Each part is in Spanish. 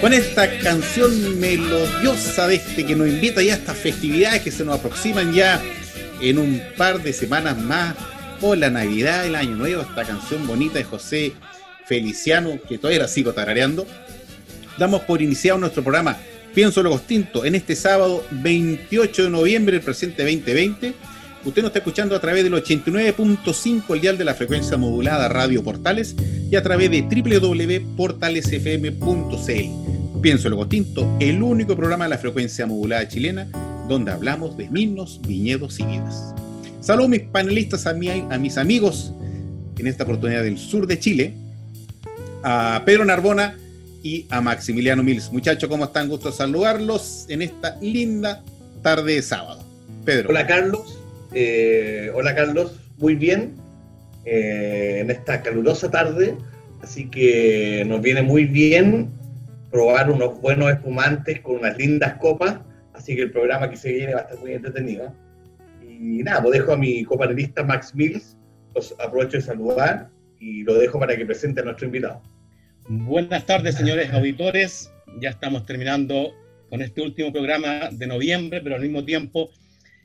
Con esta canción melodiosa de este que nos invita ya a estas festividades que se nos aproximan ya en un par de semanas más por la Navidad, el Año Nuevo, esta canción bonita de José Feliciano, que todavía la sigo tarareando. Damos por iniciado nuestro programa Pienso Luego Extinto en este sábado 28 de noviembre del presente 2020. Usted nos está escuchando a través del 89.5 el dial de la frecuencia modulada Radio Portales y a través de www.portalesfm.cl. Pienso Luego Extinto, el único programa de la frecuencia modulada chilena donde hablamos de vinos, viñedos y vidas. Saludos mis panelistas, a, mi- a mis amigos en esta oportunidad del sur de Chile, a Pedro Narbona y a Maximiliano Mills. Muchachos, ¿cómo están? Gusto saludarlos en esta linda tarde de sábado. Pedro. Hola Carlos, Eh, hola Carlos, muy bien eh, en esta calurosa tarde, así que nos viene muy bien probar unos buenos espumantes con unas lindas copas, así que el programa que se viene va a estar muy entretenido. Y nada, pues dejo a mi copanelista Max Mills, los aprovecho de saludar y lo dejo para que presente a nuestro invitado. Buenas tardes, señores auditores. Ya estamos terminando con este último programa de noviembre, pero al mismo tiempo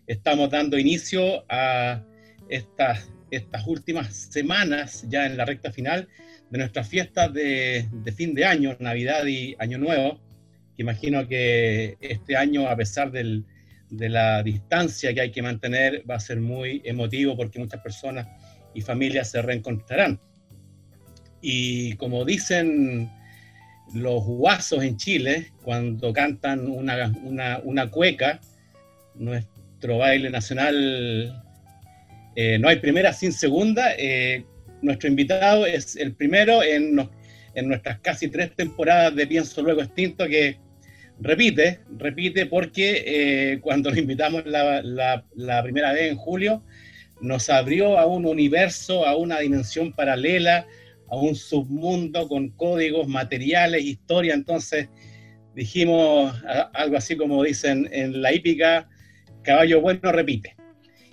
estamos dando inicio a estas, estas últimas semanas, ya en la recta final, de nuestras fiestas de, fin de año, Navidad y Año Nuevo. Que imagino que este año, a pesar del- de la distancia que hay que mantener, va a ser muy emotivo porque muchas personas y familias se reencontrarán. Y como dicen los guasos en Chile, cuando cantan una, una, una cueca, nuestro baile nacional, eh, no hay primera sin segunda. eh, nuestro invitado es el primero en, en nuestras casi tres temporadas de Pienso Luego Extinto que repite, repite porque eh, cuando lo invitamos la, la- la primera vez en julio, nos abrió a un universo, a una dimensión paralela, a un submundo con códigos, materiales, historia. Entonces dijimos algo así como dicen en la hípica, caballo bueno repite.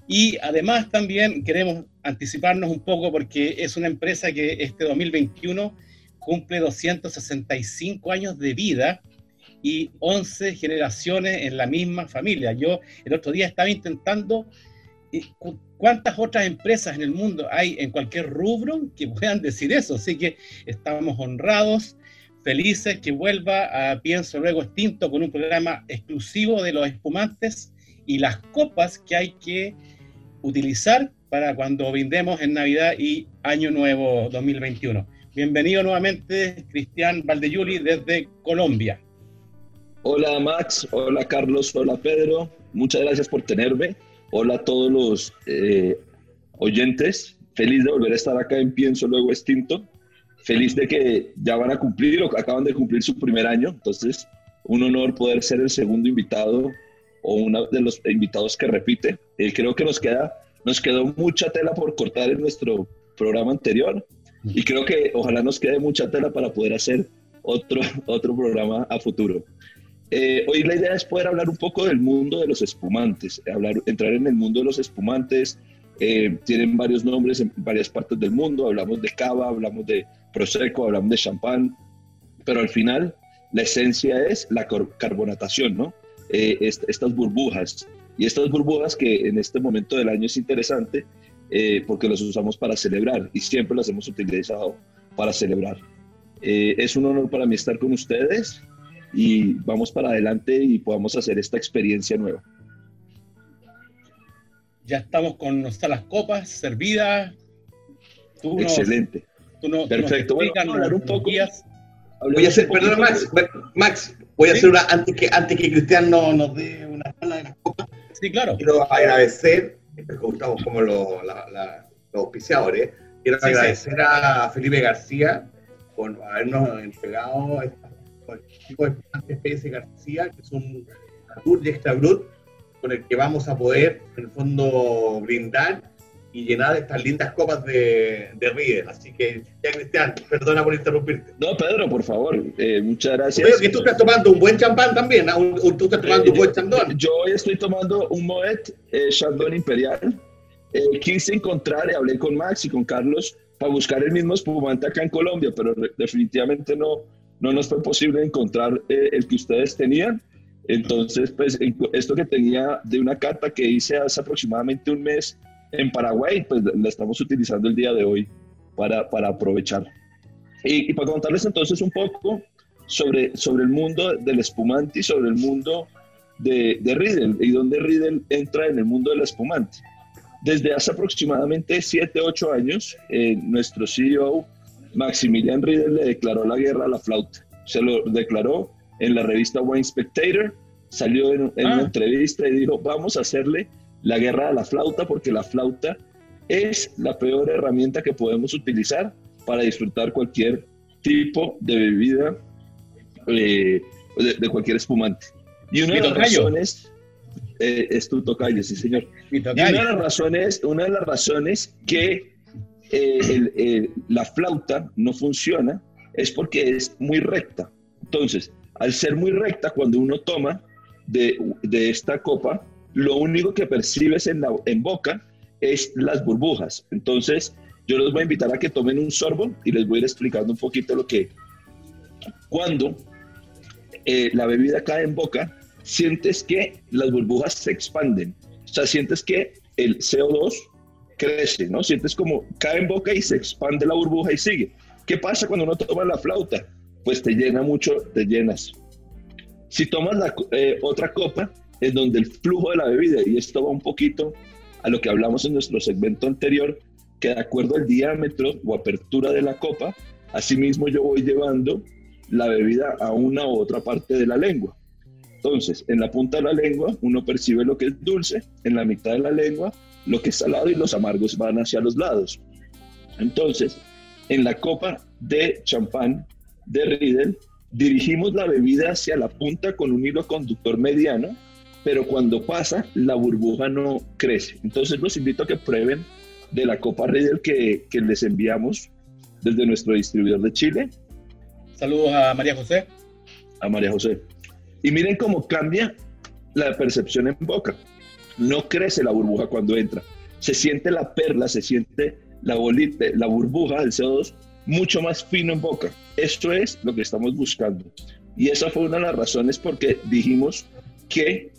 Y además también queremos anticiparnos un poco porque es una empresa que este 2021 cumple 265 años de vida y 11 generaciones en la misma familia. Yo el otro día estaba intentando ¿Y cu- ¿Cuántas otras empresas en el mundo hay en cualquier rubro que puedan decir eso? Así que estamos honrados, felices que vuelva a Pienso Luego Extinto con un programa exclusivo de los espumantes y las copas que hay que utilizar para cuando brindemos en Navidad y Año Nuevo 2021. Bienvenido nuevamente, Cristian Valdeyuli, desde Colombia. Hola Max, hola Carlos, hola Pedro, muchas gracias por tenerme. Hola a todos los eh, oyentes, feliz de volver a estar acá en Pienso Luego Extinto. Feliz de que ya van a cumplir o acaban de cumplir su primer año, entonces un honor poder ser el segundo invitado o uno de los invitados que repite. Eh, creo que nos, queda, nos quedó mucha tela por cortar en nuestro programa anterior y creo que ojalá nos quede mucha tela para poder hacer otro, otro programa a futuro. Eh, hoy la idea es poder hablar un poco del mundo de los espumantes, hablar, entrar en el mundo de los espumantes. eh, tienen varios nombres en varias partes del mundo. Hablamos de cava, hablamos de prosecco, hablamos de champán, pero al final la esencia es la carbonatación, ¿no? Eh, est- estas burbujas. Y estas burbujas que en este momento del año es interesante eh, porque las usamos para celebrar y siempre las hemos utilizado para celebrar. Eh, es un honor para mí estar con ustedes y vamos para adelante y podamos hacer esta experiencia nueva. Ya estamos con nuestras las copas servidas. Tú nos- Excelente. tú nos- Perfecto. nos Bueno, vamos a hablar un poco. Voy a hacer, poquito- Max, Max, voy a Sí. hacer una, antes que, antes que Cristian no- nos dé una tabla de las copas, Sí, claro. quiero agradecer, porque estamos como los, la- la- los auspiciadores, quiero Sí, sí. agradecer a Felipe García por habernos entregado el tipo de PS García, que es un tour y extra brut con el que vamos a poder, en el fondo, brindar y llenar estas lindas copas de, de Riedel. Así que, ya Cristian, perdona por interrumpirte. No, Pedro, por favor, eh, muchas gracias. Veo que tú estás tomando un buen champán también, ¿ah? Un- un- tú estás tomando un Eh, buen chandón. Yo hoy estoy tomando un Moet eh, Chandon Imperial. Eh, quise encontrar y hablé con Max y con Carlos para buscar el mismo espumante acá en Colombia, pero definitivamente no, no nos fue posible encontrar eh, el que ustedes tenían. Entonces, pues esto que tenía de una carta que hice hace aproximadamente un mes en Paraguay, pues la estamos utilizando el día de hoy para, para aprovechar. Y, y para contarles entonces un poco sobre, sobre el mundo del espumante y sobre el mundo de, de Riedel y dónde Riedel entra en el mundo del espumante. Desde hace aproximadamente 7, 8 años, eh, nuestro CEO Maximilian Riedel le declaró la guerra a la flauta. Se lo declaró en la revista Wine Spectator, salió en, en Ah. una entrevista y dijo, vamos a hacerle la guerra a la flauta porque la flauta es la peor herramienta que podemos utilizar para disfrutar cualquier tipo de bebida eh, de, de cualquier espumante. Y una de las razones eh, es tu tocayo, sí señor. Y una de las razones, una de las razones que eh, el- la flauta no funciona es porque es muy recta. Entonces, al ser muy recta, cuando uno toma de, de esta copa, lo único que percibes en, en boca es las burbujas. Entonces, yo los voy a invitar a que tomen un sorbo y les voy a ir explicando un poquito lo que, cuando eh, la bebida cae en boca, sientes que las burbujas se expanden. O sea, sientes que el CO2 crece, ¿no? Sientes como cae en boca y se expande la burbuja y sigue. ¿Qué pasa cuando uno toma la flauta? Pues te llena mucho, te llenas. Si tomas la, eh, otra copa, en donde el flujo de la bebida, y esto va un poquito a lo que hablamos en nuestro segmento anterior, que de acuerdo al diámetro o apertura de la copa, asimismo yo voy llevando la bebida a una u otra parte de la lengua. Entonces, en la punta de la lengua uno percibe lo que es dulce, en la mitad de la lengua lo que es salado y los amargos van hacia los lados. Entonces, en la copa de champán de Riedel, dirigimos la bebida hacia la punta con un hilo conductor mediano, pero cuando pasa, la burbuja no crece. Entonces, los invito a que prueben de la copa Riedel que, que les enviamos desde nuestro distribuidor de Chile Saludos a María José. a María José. Y miren cómo cambia la percepción en boca. No crece la burbuja cuando entra. Se siente la perla, se siente la bolita, la burbuja del CO2 mucho más fino en boca. Esto es lo que estamos buscando. Y esa fue una de las razones por qué dijimos que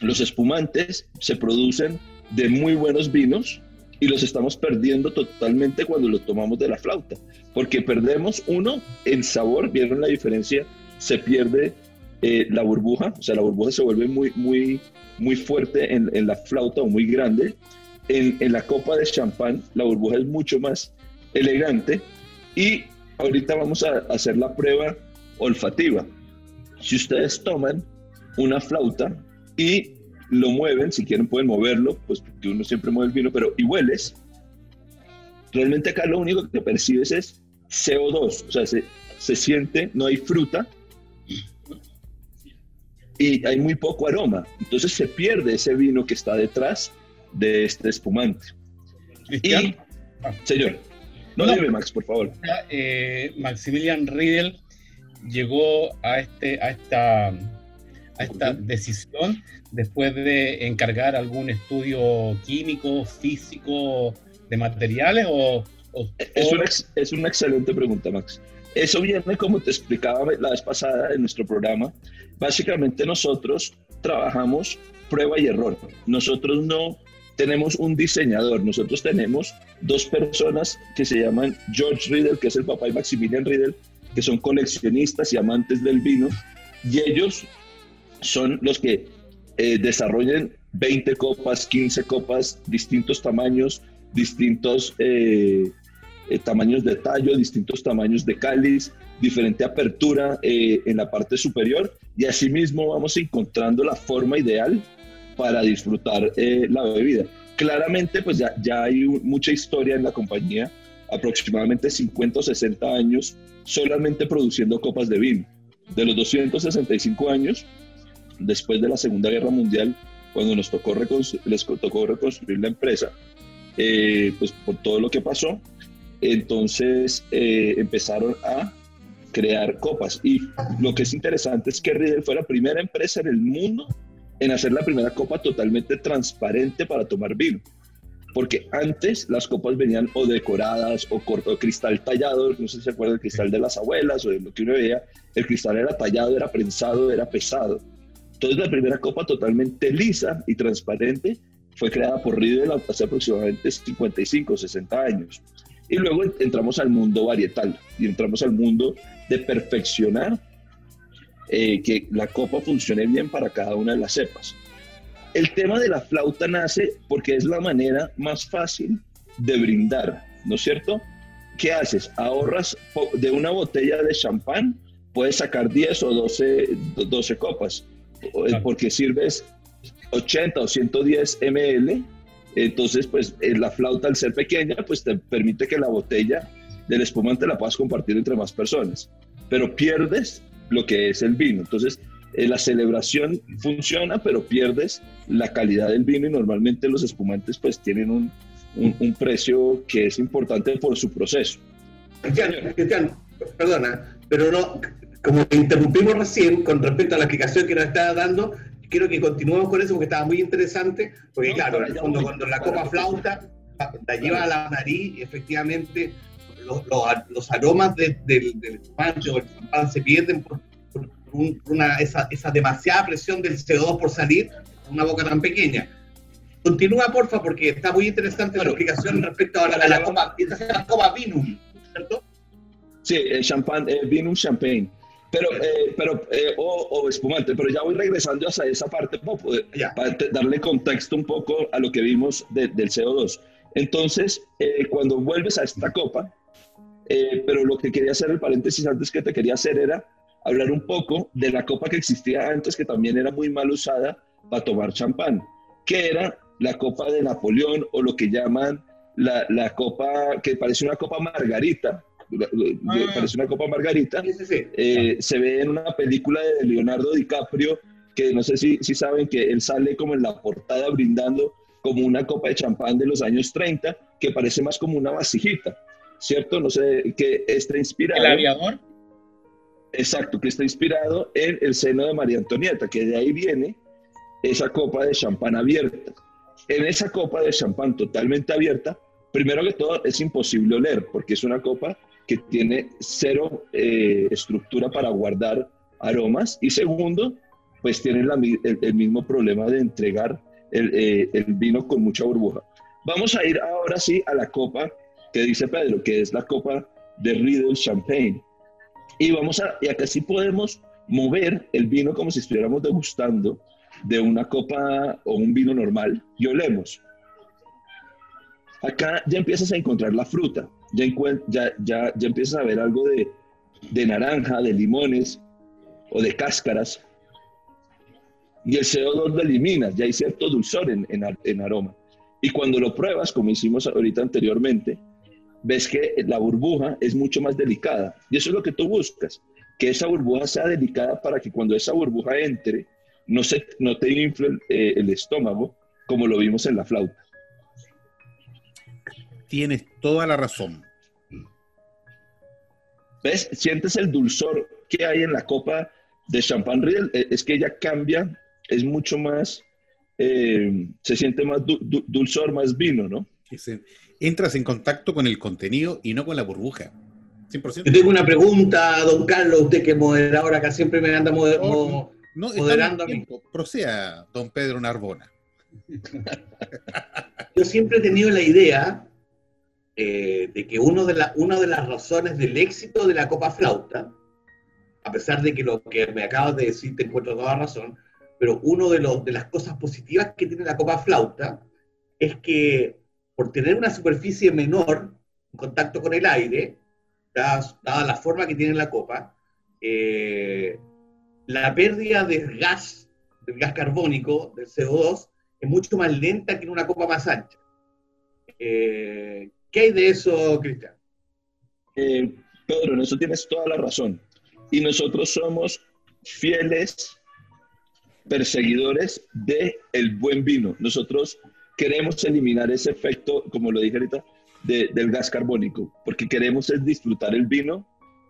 los espumantes se producen de muy buenos vinos y los estamos perdiendo totalmente cuando los tomamos de la flauta. Porque perdemos, uno, el sabor, ¿vieron la diferencia? Se pierde eh, la burbuja, o sea, la burbuja se vuelve muy, muy, muy fuerte en, en la flauta o muy grande. En, en la copa de champán, la burbuja es mucho más elegante. Y ahorita vamos a hacer la prueba olfativa. Si ustedes toman una flauta y lo mueven, si quieren pueden moverlo, pues porque uno siempre mueve el vino, pero y hueles, realmente acá lo único que percibes es CO2, o sea, se, se siente, no hay fruta y hay muy poco aroma, entonces se pierde ese vino que está detrás de este espumante. Cristian. Y, señor, no, No. dime Max, por favor. eh, Maximilian Riedel llegó a, este, a, esta, a esta decisión después de encargar algún estudio químico, físico, de materiales o... o- Es una, ex- es una excelente pregunta, Max. Eso viene, como te explicaba la vez pasada en nuestro programa. Básicamente nosotros trabajamos prueba y error. Nosotros no tenemos un diseñador, nosotros tenemos dos personas que se llaman George Riddle, que es el papá, y Maximilian Riddle, que son coleccionistas y amantes del vino, y ellos son los que eh, desarrollan 20 copas, 15 copas, distintos tamaños, distintos eh, eh, tamaños de tallo, distintos tamaños de cáliz, diferente apertura eh, en la parte superior y asimismo vamos encontrando la forma ideal para disfrutar la bebida. Claramente pues ya, ya hay mucha historia en la compañía, aproximadamente 50 o 60 años solamente produciendo copas de vino. De los 265 años, después de la Segunda Guerra Mundial, cuando nos tocó les tocó reconstruir la empresa, eh, pues por todo lo que pasó, entonces eh, empezaron a crear copas. Y lo que es interesante es que Riedel fue la primera empresa en el mundo en hacer la primera copa totalmente transparente para tomar vino. Porque antes las copas venían o decoradas o corto cristal tallado, no sé si se acuerdan del cristal de las abuelas o de lo que uno veía, el cristal era tallado, era prensado, era pesado. Entonces la primera copa totalmente lisa y transparente fue creada por Riedel hace aproximadamente 55 o 60 años. Y luego entramos al mundo varietal y entramos al mundo de perfeccionar eh, que la copa funcione bien para cada una de las cepas. El tema de la flauta nace porque es la manera más fácil de brindar, ¿no es cierto? ¿Qué haces? Ahorras de una botella de champán, puedes sacar 10 o 12, 12 copas. Porque sirves 80 o 110 ml, entonces pues eh, la flauta al ser pequeña pues te permite que la botella del espumante la puedas compartir entre más personas, pero pierdes lo que es el vino. Entonces, eh, la celebración funciona, pero pierdes la calidad del vino y normalmente los espumantes pues tienen un, un- un precio que es importante por su proceso. Cristian, Cristian, perdona, pero no, como interrumpimos recién con respecto a la explicación que nos estaba dando, quiero que continuemos con eso porque estaba muy interesante, porque No, claro, en el fondo cuando la copa flauta la lleva a la nariz, efectivamente los, los, los aromas de- del, del espumante o el champán se pierden por, por un- una, esa, esa demasiada presión del CO2 por salir una boca tan pequeña. Continúa, porfa, porque está muy interesante la Bueno, explicación respecto a la, a la copa, esta es la copa Vinum, ¿cierto? Sí, el champán, eh, vino un champagne. Pero, eh, pero eh, o, o espumante, pero ya voy regresando hacia esa parte Ya. para darle contexto un poco a lo que vimos de- del CO2. Entonces, eh, cuando vuelves a esta copa, eh, pero lo que quería hacer, el paréntesis antes que te quería hacer era hablar un poco de la copa que existía antes, que también era muy mal usada para tomar champán, que era la copa de Napoleón o lo que llaman la, la copa, que parece una copa margarita, Ah. parece una copa margarita, Sí, sí, eh, se ve en una película de Leonardo DiCaprio, que no sé si, si saben que él sale como en la portada brindando como una copa de champán de los años 30, que parece más como una vasijita, ¿cierto? No sé, que está inspirado. El aviador. Exacto, que está inspirado en el seno de María Antonieta, que de ahí viene esa copa de champán abierta. En esa copa de champán totalmente abierta, primero que todo es imposible oler, porque es una copa que tiene cero eh, estructura para guardar aromas. Y segundo, pues tiene el, mismo problema de entregar el, eh, el vino con mucha burbuja. Vamos a ir ahora sí a la copa que dice Pedro, que es la copa de Riedel Champagne. Y vamos a, y acá sí podemos mover el vino como si estuviéramos degustando de una copa o un vino normal y olemos. Acá ya empiezas a encontrar la fruta, ya, ya, ya, ya empiezas a ver algo de, de naranja, de limones o de cáscaras. Y el CO2 lo eliminas, ya hay cierto dulzor en, en, en aroma. Y cuando lo pruebas, como hicimos ahorita anteriormente, ves que la burbuja es mucho más delicada. Y eso es lo que tú buscas, que esa burbuja sea delicada para que cuando esa burbuja entre, no, se, no te infle eh, el estómago, como lo vimos en la flauta. Tienes toda la razón. ¿Ves? Sientes el dulzor que hay en la copa de champán Riedel. Eh, Es que ella cambia, es mucho más, eh, se siente más du- du- dulzor, más vino, ¿no? Entras en contacto con el contenido y no con la burbuja. 100%. Yo tengo una pregunta, don Carlos, usted que es moderador acá siempre me anda moder- mo- No, Moderando tiempo. Proceda, don Pedro Narbona. Yo siempre he tenido la idea eh, de que uno de la, una de las razones del éxito de la Copa Flauta, a pesar de que lo que me acabas de decir te encuentro toda razón, pero una de, de las cosas positivas que tiene la Copa Flauta es que por tener una superficie menor en contacto con el aire, dada, dada la forma que tiene la copa, eh, la pérdida del gas, del gas carbónico, del CO2, es mucho más lenta que en una copa más ancha. Eh, ¿Qué hay de eso, Cristian? Eh, Pedro, en eso tienes toda la razón. Y nosotros somos fieles perseguidores de el buen vino. Nosotros queremos eliminar ese efecto, como lo dije ahorita, de- del gas carbónico, porque queremos es disfrutar el vino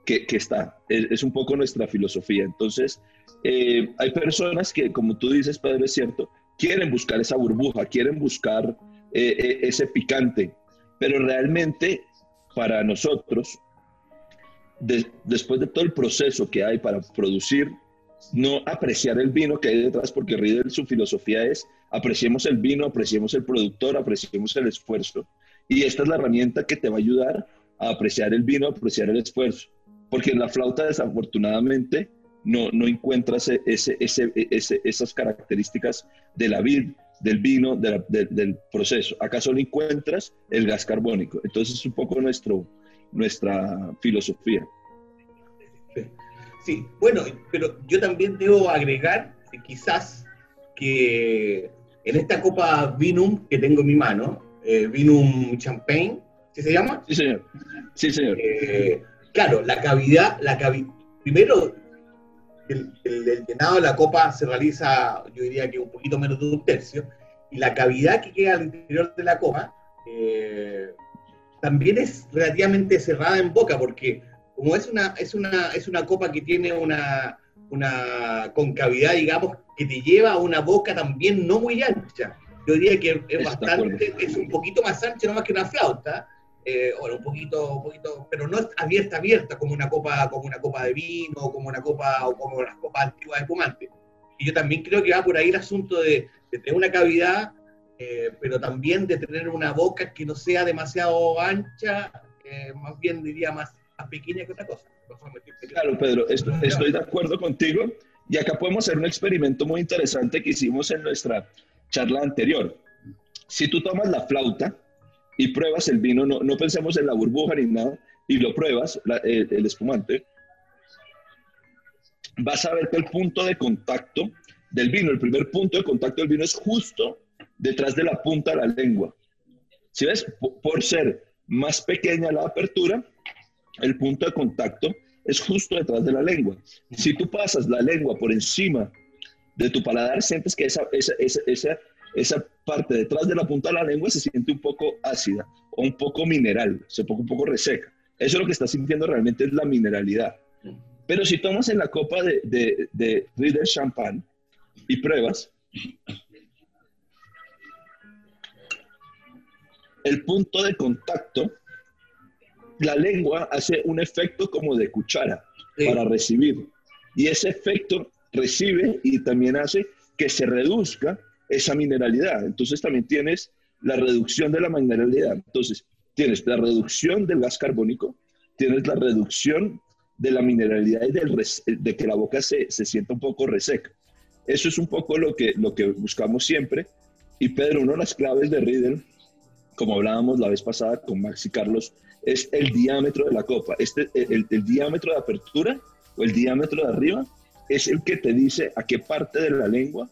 que, que está. Es, es un poco nuestra filosofía. Entonces, eh, hay personas que, como tú dices, Pedro, es cierto, quieren buscar esa burbuja, quieren buscar eh, eh, ese picante, pero realmente para nosotros, de- después de todo el proceso que hay para producir, no apreciar el vino que hay detrás, porque Riedel su filosofía es apreciemos el vino, apreciemos el productor, apreciemos el esfuerzo. Y esta es la herramienta que te va a ayudar a apreciar el vino, apreciar el esfuerzo. Porque en la flauta, desafortunadamente, no, no encuentras ese, ese- ese- esas características de la vid, del vino, de la- de- del proceso. Acá solo encuentras el gas carbónico. Entonces es un poco nuestro, nuestra filosofía. Sí, bueno, pero yo también debo agregar quizás que en esta copa Vinum que tengo en mi mano, eh, Vinum Champagne, ¿sí se llama? Sí, señor. Sí, señor. Eh, claro, la cavidad, la cavi- primero, el, el- el llenado de la copa se realiza, yo diría que un poquito menos de un tercio, y la cavidad que queda al interior de la copa eh, también es relativamente cerrada en boca, porque como es una, es una, es una copa que tiene una, una concavidad, digamos, que te lleva a una boca también no muy ancha. Yo diría que es bastante, es un poquito más ancha, no más que una flauta, eh, bueno, un poquito, un poquito, pero no abierta, abierta, como una copa, como una copa de vino, como una copa, o como las copas antiguas de espumante. Y yo también creo que va por ahí el asunto de, de tener una cavidad, eh, pero también de tener una boca que no sea demasiado ancha, eh, más bien diría más, más pequeña que otra cosa. Estoy. Claro, Pedro, est- estoy de acuerdo contigo. Y acá podemos hacer un experimento muy interesante que hicimos en nuestra charla anterior. Si tú tomas la flauta y pruebas el vino, no, no pensemos en la burbuja ni nada, y lo pruebas, la- el, espumante, vas a ver que el punto de contacto del vino, el primer punto de contacto del vino es justo detrás de la punta de la lengua. Si ves, P- por ser más pequeña la apertura, el punto de contacto es justo detrás de la lengua. Si tú pasas la lengua por encima de tu paladar, sientes que esa, esa, esa, esa parte detrás de la punta de la lengua se siente un poco ácida o un poco mineral, se poco, un poco reseca. Eso lo que estás sintiendo realmente es la mineralidad. Pero si tomas en la copa de, de, de Riedel Champagne y pruebas, el punto de contacto, la lengua hace un efecto como de cuchara Sí. para recibir. Y ese efecto recibe y también hace que se reduzca esa mineralidad. Entonces también tienes la reducción de la mineralidad. Entonces tienes la reducción del gas carbónico, tienes la reducción de la mineralidad y del res- de que la boca se, se sienta un poco reseca. Eso es un poco lo que, lo que buscamos siempre. Y Pedro, una de las claves de Riedel, como hablábamos la vez pasada con Max y Carlos, es el diámetro de la copa. Este, el, el diámetro de apertura o el diámetro de arriba es el que te dice a qué parte de la lengua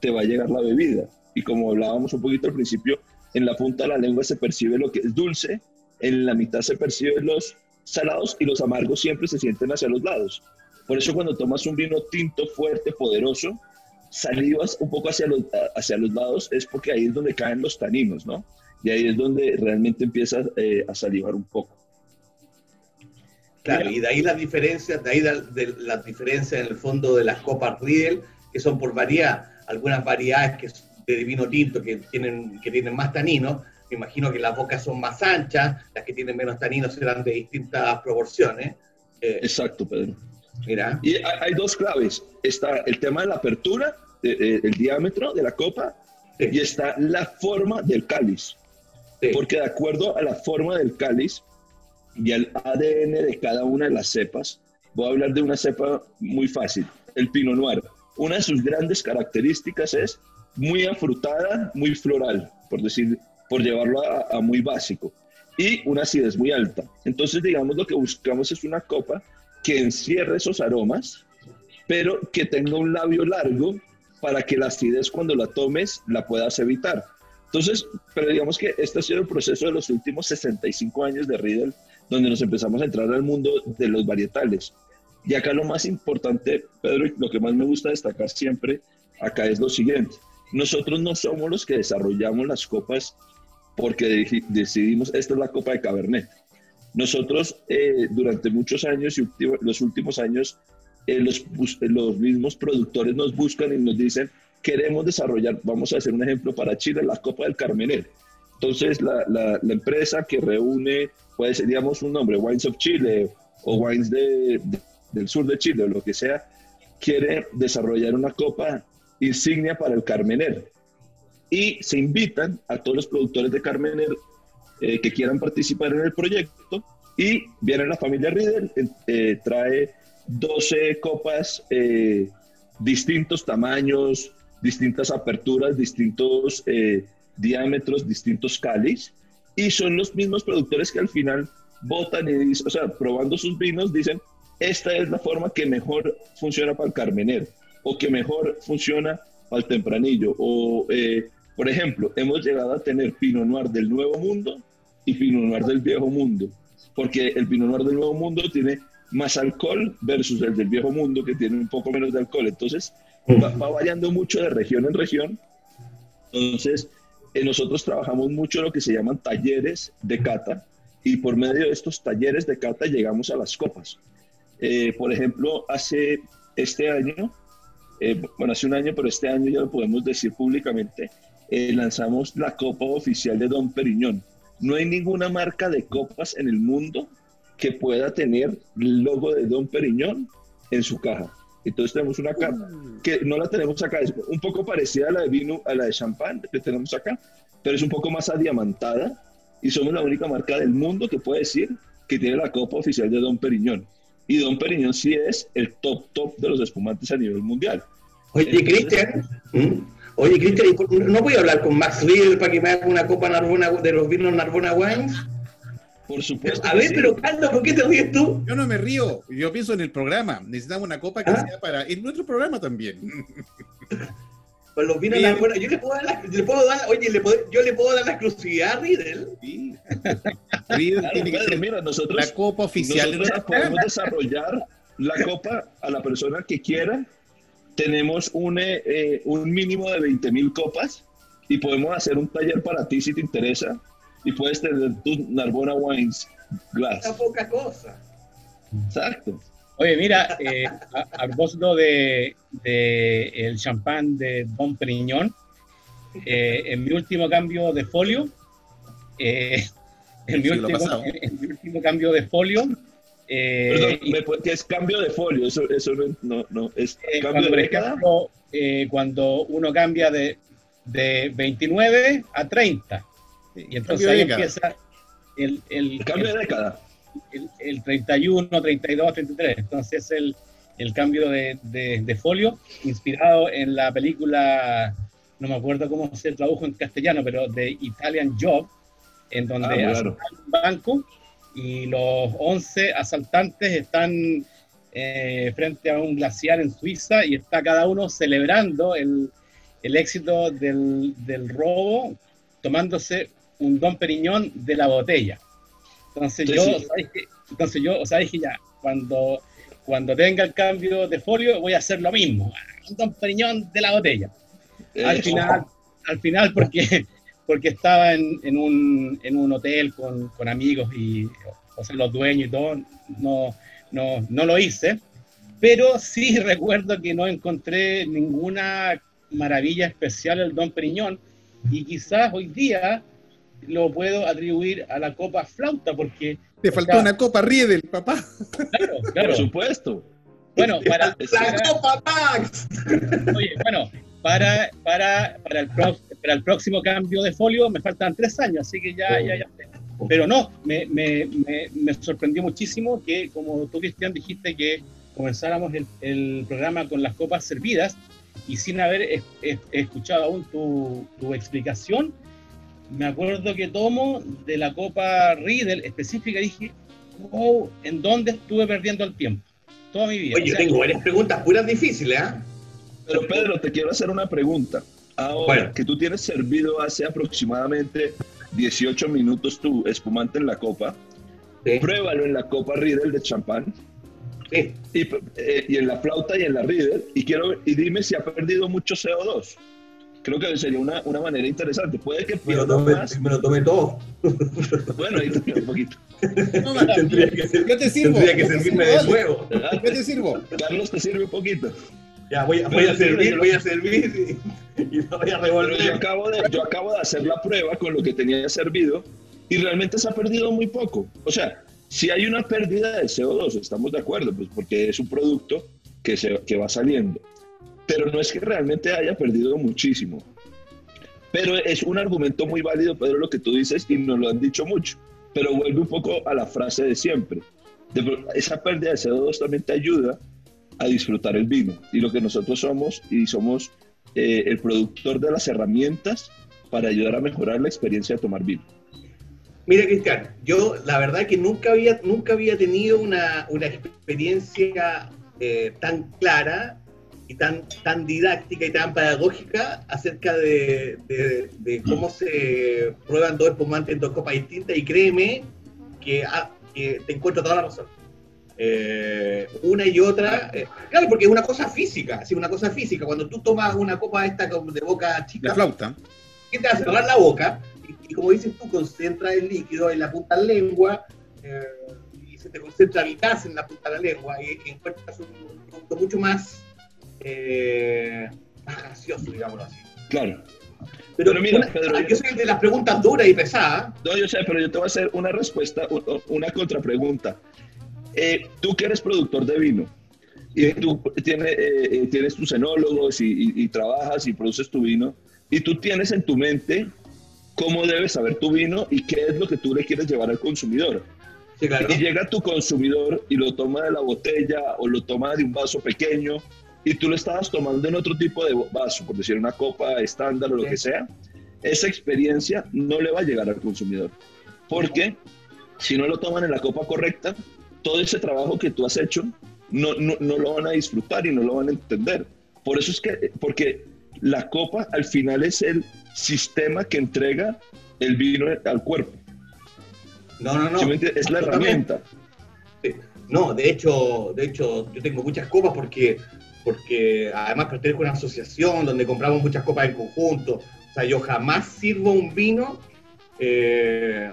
te va a llegar la bebida. Y como hablábamos un poquito al principio, en la punta de la lengua se percibe lo que es dulce, en la mitad se perciben los salados y los amargos siempre se sienten hacia los lados. Por eso cuando tomas un vino tinto, fuerte, poderoso, salivas un poco hacia los, hacia los lados, es porque ahí es donde caen los taninos, ¿no? Y ahí es donde realmente empiezas eh, a salivar un poco. Claro, y de ahí las diferencias, de ahí las diferencias en el fondo de las copas Riedel, que son por variedad, algunas variedades que es de vino tinto que tienen, que tienen más taninos, me imagino que las bocas son más anchas, las que tienen menos taninos serán de distintas proporciones. Eh, Exacto, Pedro. mira, Y hay, hay dos claves. Está el tema de la apertura, eh, el diámetro de la copa, Sí. y está la forma del cáliz. Sí. porque de acuerdo a la forma del cáliz y al ADN de cada una de las cepas, voy a hablar de una cepa muy fácil, el Pinot Noir. Una de sus grandes características es muy afrutada, muy floral, por decir, por llevarlo a, muy básico, y una acidez muy alta. Entonces, digamos, lo que buscamos es una copa que encierre esos aromas, pero que tenga un labio largo para que la acidez cuando la tomes la puedas evitar. Entonces, pero digamos que este ha sido el proceso de los últimos 65 años de Riedel, donde nos empezamos a entrar al mundo de los varietales. Y acá lo más importante, Pedro, y lo que más me gusta destacar siempre, acá es lo siguiente. Nosotros no somos los que desarrollamos las copas porque deci- decidimos, esta es la copa de Cabernet. Nosotros eh, durante muchos años y los últimos años, eh, los, los mismos productores nos buscan y nos dicen, queremos desarrollar, vamos a hacer un ejemplo para Chile, la Copa del Carmener. Entonces, la, la- la empresa que reúne, puede ser, digamos, un nombre, Wines of Chile o Wines de- del sur de Chile o lo que sea, quiere desarrollar una copa insignia para el Carmener. Y se invitan a todos los productores de Carmener eh, que quieran participar en el proyecto y viene la familia Riedel, eh, eh, trae 12 copas, eh, distintos tamaños, distintas aperturas, distintos eh, diámetros, distintos cáliz, y son los mismos productores que al final votan y dicen, o sea, probando sus vinos, dicen, esta es la forma que mejor funciona para el Carmener, o que mejor funciona para el Tempranillo, o, eh, por ejemplo, hemos llegado a tener Pinot Noir del Nuevo Mundo y Pinot Noir del Viejo Mundo, porque el Pinot Noir del Nuevo Mundo tiene más alcohol versus el del Viejo Mundo que tiene un poco menos de alcohol, entonces va, va variando mucho de región en región, entonces eh, nosotros trabajamos mucho lo que se llaman talleres de cata y por medio de estos talleres de cata llegamos a las copas. Eh, por ejemplo, hace este año, eh, bueno, hace un año, pero este año ya lo podemos decir públicamente, eh, lanzamos la copa oficial de Don Periñón. No hay ninguna marca de copas en el mundo que pueda tener el logo de Don Periñón en su caja. Entonces tenemos una caja que no la tenemos acá, es un poco parecida a la de vino, a la de champán que tenemos acá, pero es un poco más adiamantada y somos la única marca del mundo que puede decir que tiene la copa oficial de Don Periñón. Y Don Periñón sí es el top top de los espumantes a nivel mundial. Oye, Cristian, ¿Mm? oye, Cristian, ¿y por- ¿no voy a hablar con Max Riedel para que me haga una copa Narbona, de los vinos Narbona Wines? Por supuesto. A ver, sí. pero Carlos, ¿por qué te ríes tú? Yo no me río, yo pienso en el programa. Necesitamos una copa que ¿Ah? sea para. En nuestro programa también. Con los vinos Sí. Narbona, yo le puedo dar, la, le puedo dar oye, le puedo- yo le puedo dar la exclusividad a Riedel. Sí. Riedel Claro, tiene que ser mira, nosotros, la copa oficial nosotros podemos desarrollar la copa a la persona que quiera. Tenemos un, eh, eh, un mínimo de 20 mil copas y podemos hacer un taller para ti si te interesa. Y puedes tener tus Narbona Wines Glass. Esa poca cosa. Exacto. Oye, mira, eh, a, a propósito de, de el champán de Don Periñón, eh, en mi último cambio de folio, eh, en, mi último, en- en mi último cambio de folio, eh, Perdón, es cambio de folio, eso, eso no, no, es eh, cambio cuando, de ejemplo, eh, cuando uno cambia de, de 29 a 30, y entonces ahí empieza el, el, El cambio de década. El, el 31, 32, 33. Entonces es el, el cambio de, de- de folio inspirado en la película, no me acuerdo cómo se tradujo en castellano, pero de Italian Job, en donde Ah, claro. un banco y los 11 asaltantes están eh, frente a un glaciar en Suiza y está cada uno celebrando el, el éxito del, del robo tomándose un Don Periñón de la botella. Entonces yo, sí. ¿sabes qué? entonces yo, o sea, dije ya, cuando, cuando tenga el cambio de folio voy a hacer lo mismo, un Don Periñón de la botella. Al Eso. final, al final porque, porque estaba en, en, un, en un hotel con, con amigos y o sea, los dueños y todo, no, no, no lo hice, pero sí recuerdo que no encontré ninguna maravilla especial el Don Periñón y quizás hoy día lo puedo atribuir a la copa flauta porque Te faltó sea, una copa Riedel, papá. claro, claro. Por supuesto. Bueno, para, ¡La para- Copa Max! Oye, bueno, para, para, para, el, pro- para el próximo cambio de folio me faltan tres años, así que ya, ya, ya. Pero no, me, me, me, me sorprendió muchísimo que, como tú, Cristian, dijiste que comenzáramos el, el programa con las copas servidas y sin haber es- es- escuchado aún tu, tu explicación, me acuerdo que tomo de la copa Riedel específica y dije, wow, ¿en dónde estuve perdiendo el tiempo? Toda mi vida. Oye, O yo sea, tengo varias preguntas puras difíciles, ¿ah? Pero Pedro, te quiero hacer una pregunta. Ahora Bueno. que tú tienes servido hace aproximadamente 18 minutos tu espumante en la copa, Sí, pruébalo en la copa Riedel de champán sí. y, eh, y en la flauta y en la Riedel y quiero y dime si ha perdido mucho CO2. Creo que sería una, una manera interesante. Puede que Me lo más. me lo tomé todo. Bueno, ahí te un poquito. No, man, Tendría que, ser- yo te sirvo. tendría que servirme de nuevo. Yo te sirvo. Carlos, te sirve un poquito. Ya, voy, a- voy a servir, voy a servir y, y lo voy a Pero yo revolver. acabo, de, yo acabo de hacer la prueba con lo que tenía servido y realmente se ha perdido muy poco. O sea, si hay una pérdida de CO2, estamos de acuerdo, pues porque es un producto que, se, que va saliendo. Pero no es que realmente haya perdido muchísimo. Pero es un argumento muy válido, Pedro, lo que tú dices y nos lo han dicho mucho. Pero vuelve un poco a la frase de siempre. Esa pérdida de CO2 también te ayuda a disfrutar el vino. Y lo que nosotros somos, y somos eh, el productor de las herramientas para ayudar a mejorar la experiencia de tomar vino. Mira, Cristian, yo la verdad que nunca había, nunca había tenido una, una experiencia eh, tan clara y tan, tan didáctica y tan pedagógica acerca de, de- de cómo se prueban dos espumantes en dos copas distintas y créeme que, ah, que te encuentro toda la razón. Eh, una y otra, eh, claro, porque es una cosa física, sí, una cosa física. Cuando tú tomas una copa esta como de boca La chica, flauta. que te hace cerrar la boca y, y como dices tú, concentra el líquido en la punta de la lengua eh, y se te concentra el gas en la punta de la lengua y, y encuentras un producto mucho más, eh, más gaseoso, digámoslo así. Claro. Pero, Pero mira, una- Pedro, yo soy de las preguntas duras y pesadas. No, yo sé, pero yo te voy a hacer una respuesta, una contrapregunta. Eh, tú que eres productor de vino y tú tienes, eh, eh, tienes tus enólogos y, y- y trabajas y produces tu vino y tú tienes en tu mente cómo debes saber tu vino y qué es lo que tú le quieres llevar al consumidor. Sí, claro. Y llega tu consumidor y lo toma de la botella o lo toma de un vaso pequeño y tú lo estabas tomando en otro tipo de vaso, por decir una copa estándar o lo Sí. que sea, esa experiencia no le va a llegar al consumidor. Porque si no lo toman en la copa correcta, todo ese trabajo que tú has hecho no, no, no lo van a disfrutar y no lo van a entender. Por eso es que, porque la copa al final es el sistema que entrega el vino al cuerpo. No, no, no. Es la herramienta. No, de hecho, de hecho, yo tengo muchas copas porque, porque además pertenezco a una asociación donde compramos muchas copas en conjunto. O sea, yo jamás sirvo un vino eh,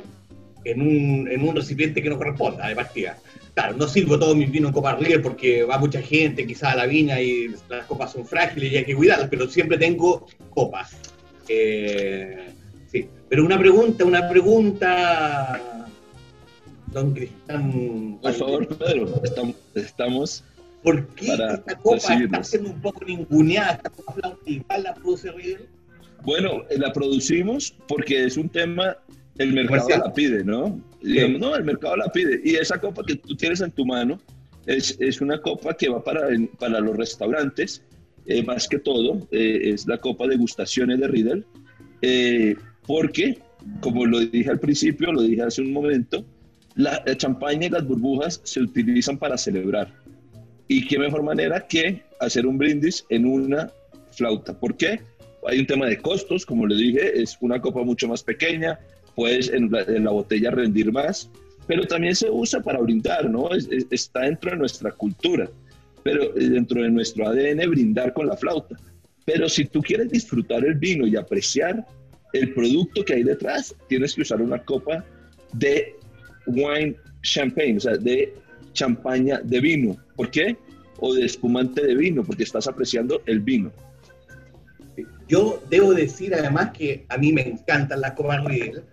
en, un, en un recipiente que no corresponda de partida. Claro, no sirvo todo mi vino en copas River porque va mucha gente quizás a la viña y las copas son frágiles y hay que cuidarlas, pero siempre tengo copas. Eh, sí, pero una pregunta, una pregunta, don Cristian. Por favor, Pedro, estamos, estamos ¿Por qué esta copa está recibirnos. siendo un poco ninguneada? Esta copa flauta la produce River. Bueno, eh, la producimos porque es un tema, el mercado Comercial. la pide, ¿no? Digamos, no, el mercado la pide. Y esa copa que tú tienes en tu mano es, es una copa que va para, para los restaurantes, eh, más que todo, eh, es la copa degustaciones de Riedel, eh, porque, como lo dije al principio, lo dije hace un momento, la, la champaña y las burbujas se utilizan para celebrar. Y qué mejor manera que hacer un brindis en una flauta. ¿Por qué? Hay un tema de costos, como le dije, es una copa mucho más pequeña, puedes en la, en la botella rendir más, pero también se usa para brindar, ¿no? Es- es- está dentro de nuestra cultura, pero eh, dentro de nuestro ADN brindar con la flauta. Pero si tú quieres disfrutar el vino y apreciar el producto que hay detrás, tienes que usar una copa de wine champagne, o sea, de champaña de vino. ¿Por qué? O de espumante de vino, porque estás apreciando el vino. Yo debo decir además que a mí me encantan las copas Riedel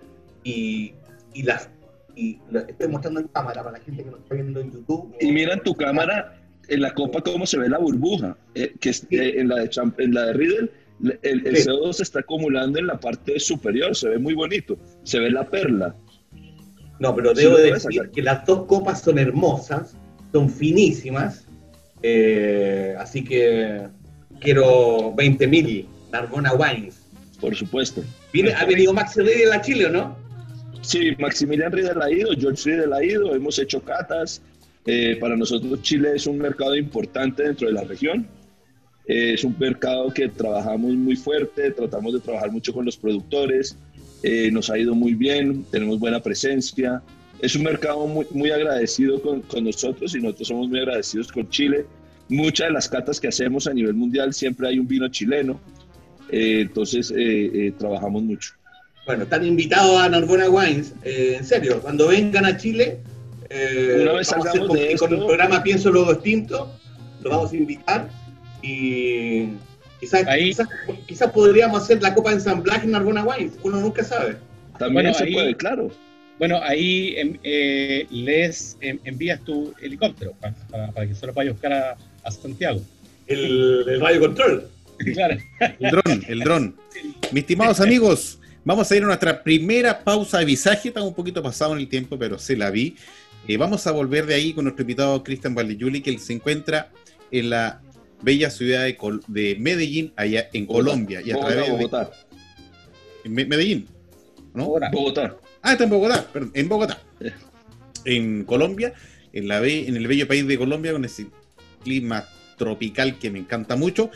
y, y las y lo estoy mostrando en cámara para la gente que lo está viendo en YouTube. Y mira en tu cámara, en la copa, cómo se ve la burbuja, eh, que es, Sí. eh, en, la de champ- en la de Riedel El, el Sí. CO2 se está acumulando en la parte superior, se ve muy bonito, se ve la perla. No, pero debo decir que las dos copas son hermosas, son finísimas, eh, así que quiero 20.000 Narbona Wines. Por supuesto. Viene, ha venido Maxi Rey de la Chile, ¿o no? Sí, Maximilian Riedel ha ido, George Riedel ha ido, hemos hecho catas. Eh, para nosotros Chile es un mercado importante dentro de la región. Eh, es un mercado que trabajamos muy fuerte, tratamos de trabajar mucho con los productores, eh, nos ha ido muy bien, tenemos buena presencia. Es un mercado muy, muy agradecido con, con nosotros y nosotros somos muy agradecidos con Chile. Muchas de las catas que hacemos a nivel mundial siempre hay un vino chileno, Eh, entonces eh, eh, trabajamos mucho. Bueno, están invitados a Narbona Wines. eh, en serio, cuando vengan a Chile, eh, Una vez salgamos con, de con esto- el programa Pienso Luego Extinto, lo vamos a invitar y quizás Ahí- quizás, quizás podríamos hacer la copa de ensamblaje en Narbona Wines, uno nunca sabe. También Bueno, se ahí- puede, claro. Bueno, ahí em, eh, les em, envías tu helicóptero pa- para, para que se lo vaya a buscar a, a Santiago. El, el radio control. Claro. El dron, el dron. Mis estimados amigos, vamos a ir a nuestra primera pausa de visaje. Estamos un poquito pasado en el tiempo, pero se la vi. Eh, vamos a volver de ahí con nuestro invitado Cristian Valdeyuli, que se encuentra en la bella ciudad de, Col- de Medellín, allá en Colombia. Y a Bogotá, través de Bogotá, en Me- Medellín, ¿no? Ahora, Bogotá. Ah, está en Bogotá, perdón, en Bogotá. Eh. En Colombia, en, la be- en el bello país de Colombia, con ese clima tropical que me encanta mucho.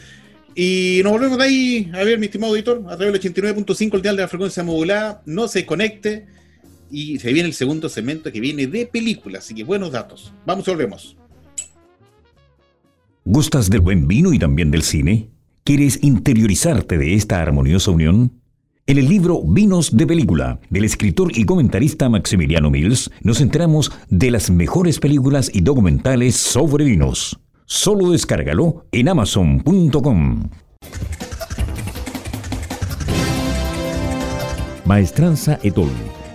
Y nos volvemos de ahí a ver, mi estimado auditor, a través del 89.5, el dial de la frecuencia modulada. No se desconecte. Y se viene el segundo segmento que viene de película. Así que buenos datos. Vamos y volvemos. ¿Gustas del buen vino y también del cine? ¿Quieres interiorizarte de esta armoniosa unión? En el libro Vinos de Película, del escritor y comentarista Maximiliano Mills, nos enteramos de las mejores películas y documentales sobre vinos. Solo descárgalo en amazon.com. Maestranza Etol.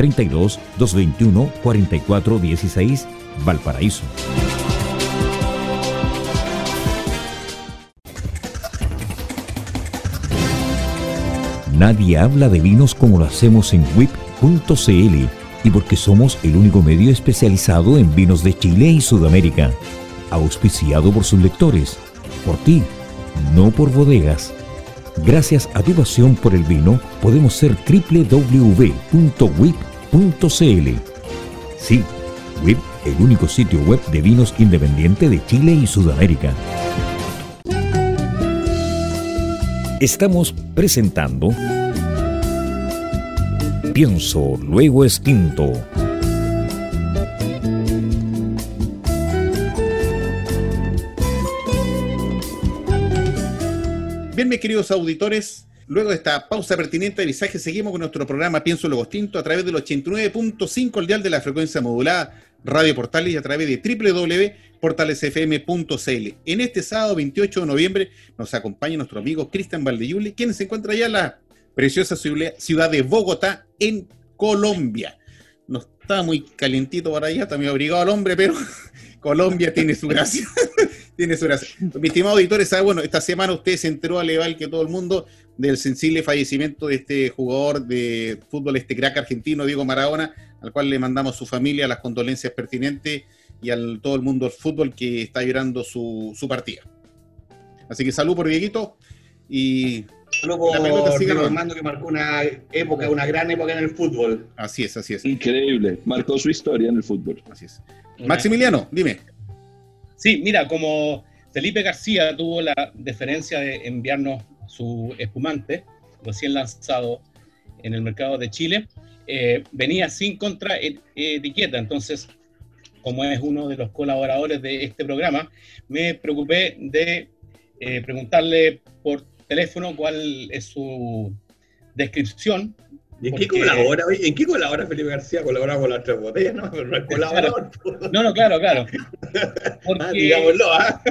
32 221 44 16, Valparaíso. Nadie habla de vinos como lo hacemos en WIP.cl y porque somos el único medio especializado en vinos de Chile y Sudamérica. Auspiciado por sus lectores, por ti, no por bodegas. Gracias a tu pasión por el vino, podemos ser www.wip.cl. Sí, WIP, el único sitio web de vinos independiente de Chile y Sudamérica. Estamos presentando Pienso, luego extinto. Bien, mis queridos auditores, luego de esta pausa pertinente de visaje, seguimos con nuestro programa Pienso Luego Extinto a través del 89.5, el dial de la frecuencia modulada Radio Portales y a través de www.portalesfm.cl. En este sábado 28 de noviembre nos acompaña nuestro amigo Cristian Valdeyuli, quien se encuentra allá en la preciosa ciudad de Bogotá, en Colombia. No está muy calientito para allá, está muy abrigado al hombre, pero Colombia tiene su gracia. tiene su gracia. Mi estimado auditores, ¿sabe? bueno, esta semana usted se enteró al igual que todo el mundo del sensible fallecimiento de este jugador de fútbol, este crack argentino, Diego Maradona, al cual le mandamos a su familia las condolencias pertinentes y al todo el mundo del fútbol que está llorando su, su partida. Así que salud por Dieguito y Solo por La pelota sigue. Armando que marcó una época, una gran época en el fútbol. así es, así es, Increíble, marcó su historia en el fútbol. así es. Maximiliano, dime. Sí, mira, como Felipe García tuvo la deferencia de enviarnos su espumante, recién lanzado en el mercado de Chile, eh, venía sin contra et- etiqueta. Entonces, como es uno de los colaboradores de este programa, me preocupé de eh, preguntarle por teléfono cuál es su descripción ¿Y en qué colabora? oye? ¿En qué colabora Felipe García? Colabora con las tres botellas, ¿no? No es colaborador. No, no, claro, claro. Ah, Porque, digámoslo, ¿ah?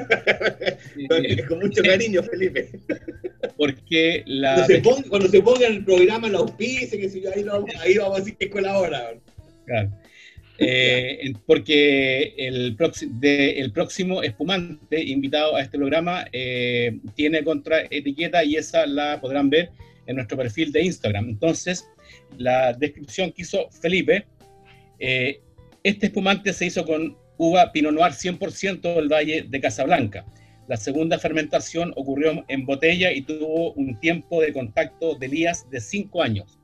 eh, Con mucho cariño, Felipe. porque la Cuando se, ponga, cuando se ponga en el programa, la auspice, que si yo ahí, lo vamos- ahí vamos a decir que es colaborador. Claro. Eh, porque el, de- el próximo espumante invitado a este programa eh, tiene contraetiqueta y esa la podrán ver en nuestro perfil de Instagram. Entonces, la descripción que hizo Felipe, eh, este espumante se hizo con uva Pinot Noir 100% del Valle de Casablanca. La segunda fermentación ocurrió en botella y tuvo un tiempo de contacto de Elías de 5 años.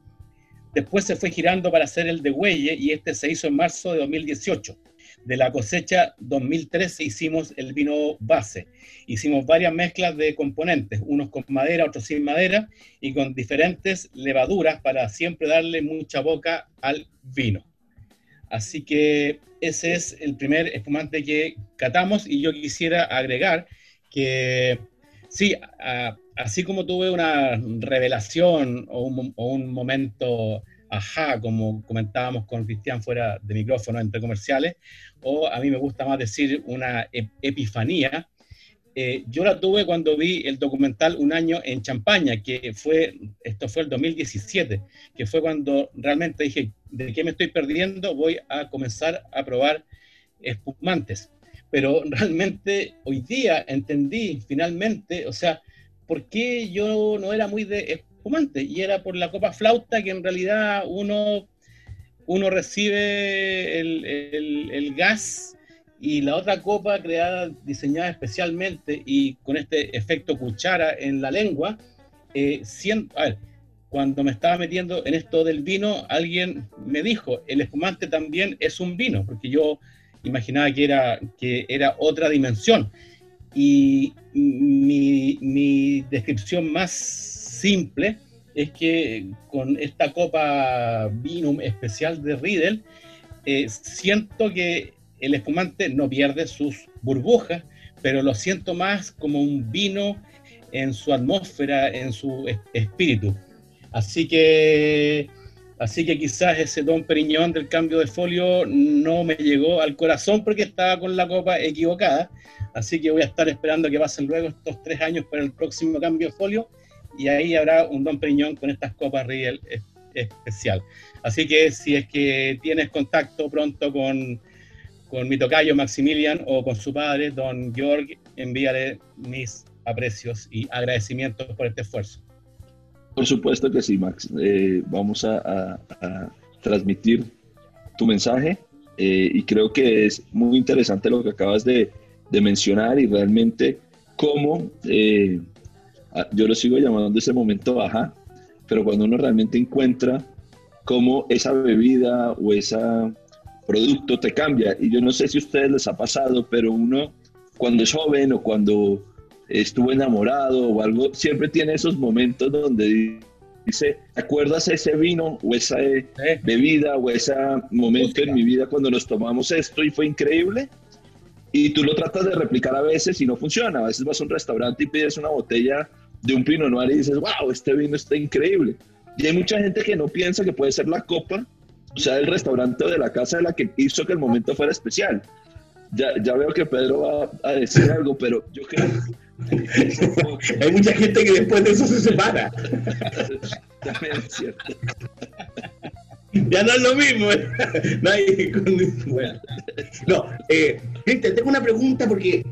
Después se fue girando para hacer el de Güelle y este se hizo en marzo de 2018. De la cosecha 2013 hicimos el vino base. Hicimos varias mezclas de componentes, unos con madera, otros sin madera y con diferentes levaduras para siempre darle mucha boca al vino. Así que ese es el primer espumante que catamos y yo quisiera agregar que sí, así como tuve una revelación o un momento ajá, como comentábamos con Cristian fuera de micrófono entre comerciales, o a mí me gusta más decir una ep- epifanía, eh, yo la tuve cuando vi el documental Un año en Champaña, que fue, esto fue el 2017, que fue cuando realmente dije, ¿de qué me estoy perdiendo? Voy a comenzar a probar espumantes. Pero realmente hoy día entendí finalmente, o sea, por qué yo no era muy de espumante y era por la copa flauta que en realidad uno, uno recibe el, el- el gas y la otra copa creada, diseñada especialmente y con este efecto cuchara en la lengua, eh, sien- a ver, cuando me estaba metiendo en esto del vino, alguien me dijo, el espumante también es un vino, porque yo imaginaba que era, que era otra dimensión. Y mi, mi descripción más simple es que con esta copa Vinum especial de Riedel, eh, siento que el espumante no pierde sus burbujas, pero lo siento más como un vino en su atmósfera, en su es- espíritu. Así que, así que quizás ese Don Periñón del cambio de folio no me llegó al corazón porque estaba con la copa equivocada. Así que voy a estar esperando que pasen luego estos tres años para el próximo cambio de folio y ahí habrá un Don Periñón con estas copas Riedel es- especial. Así que si es que tienes contacto pronto con, con mi tocayo Maximilian o con su padre, Don Georg, envíale mis aprecios y agradecimientos por este esfuerzo. Por supuesto que sí, Max. Eh, vamos a, a- a transmitir tu mensaje eh, y creo que es muy interesante lo que acabas de, de mencionar y realmente cómo, eh, yo lo sigo llamando ese momento baja, pero cuando uno realmente encuentra cómo esa bebida o ese producto te cambia. Y yo no sé si a ustedes les ha pasado, pero uno cuando es joven o cuando estuvo enamorado o algo, siempre tiene esos momentos donde dice, ¿te acuerdas ese vino o esa eh, bebida o ese momento en mi vida cuando nos tomamos esto y fue increíble? Y tú lo tratas de replicar a veces y no funciona. A veces vas a un restaurante y pides una botella de un Pinot Noir y dices, wow, este vino está increíble. Y hay mucha gente que no piensa que puede ser la copa, o sea, el restaurante de la casa de la que hizo que el momento fuera especial. Ya, ya veo que Pedro va a decir algo, pero yo creo Hay mucha gente que después de eso se separa. también es cierto. Ya no es lo mismo. ¿eh? No, hay- bueno. No, eh, Cristian, tengo una pregunta porque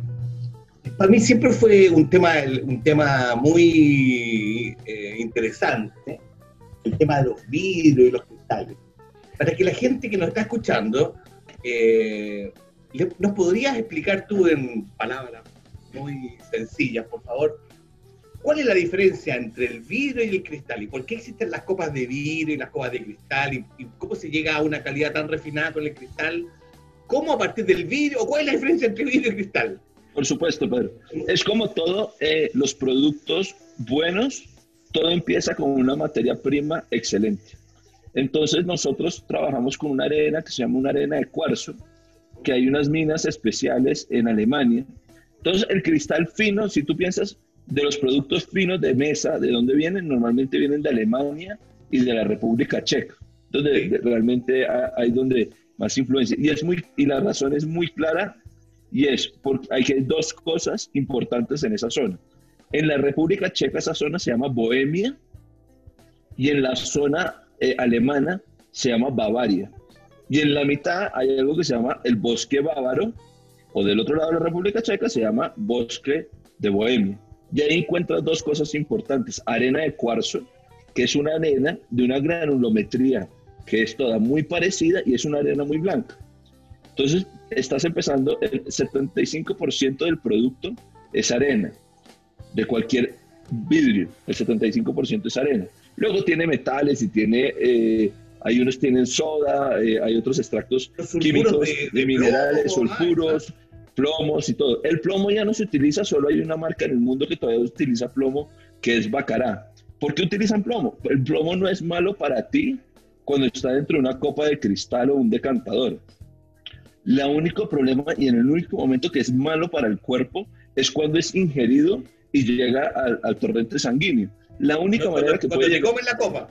para mí siempre fue un tema, un tema muy eh, interesante, el tema de los vidrios y los cristales. Para que la gente que nos está escuchando, eh, ¿nos podrías explicar tú en palabras muy sencillas, por favor, ¿Cuál es la diferencia entre el vidrio y el cristal? ¿Y por qué existen las copas de vidrio y las copas de cristal? ¿Y, y cómo se llega a una calidad tan refinada con el cristal? ¿Cómo a partir del vidrio? ¿O cuál es la diferencia entre vidrio y cristal? Por supuesto, Pedro. Es como todo, eh, los productos buenos, todo empieza con una materia prima excelente. Entonces nosotros trabajamos con una arena que se llama una arena de cuarzo, que hay unas minas especiales en Alemania. Entonces el cristal fino, si tú piensas de los productos finos de mesa, ¿de dónde vienen? Normalmente vienen de Alemania y de la República Checa, donde de- realmente ha- hay donde más influencia. Y, es muy, y la razón es muy clara y es porque hay dos cosas importantes en esa zona. En la República Checa esa zona se llama Bohemia y en la zona eh, alemana se llama Bavaria. Y en la mitad hay algo que se llama el bosque bávaro, o del otro lado de la República Checa se llama bosque de Bohemia. Y ahí encuentras dos cosas importantes. Arena de cuarzo, que es una arena de una granulometría que es toda muy parecida y es una arena muy blanca. Entonces, estás empezando, el 75% del producto es arena, de cualquier vidrio, el 75% es arena. Luego tiene metales y tiene, eh, hay unos tienen soda, eh, hay otros extractos químicos de- de, de minerales, plomo, ah, sulfuros, plomos y todo. El plomo ya no se utiliza, solo hay una marca en el mundo que todavía utiliza plomo, que es Bacará. ¿Por qué utilizan plomo? El plomo no es malo para ti cuando está dentro de una copa de cristal o un decantador. El único problema y en el único momento que es malo para el cuerpo es cuando es ingerido y llega al, al torrente sanguíneo. La única Cuando, manera que cuando puede te llegar, la copa.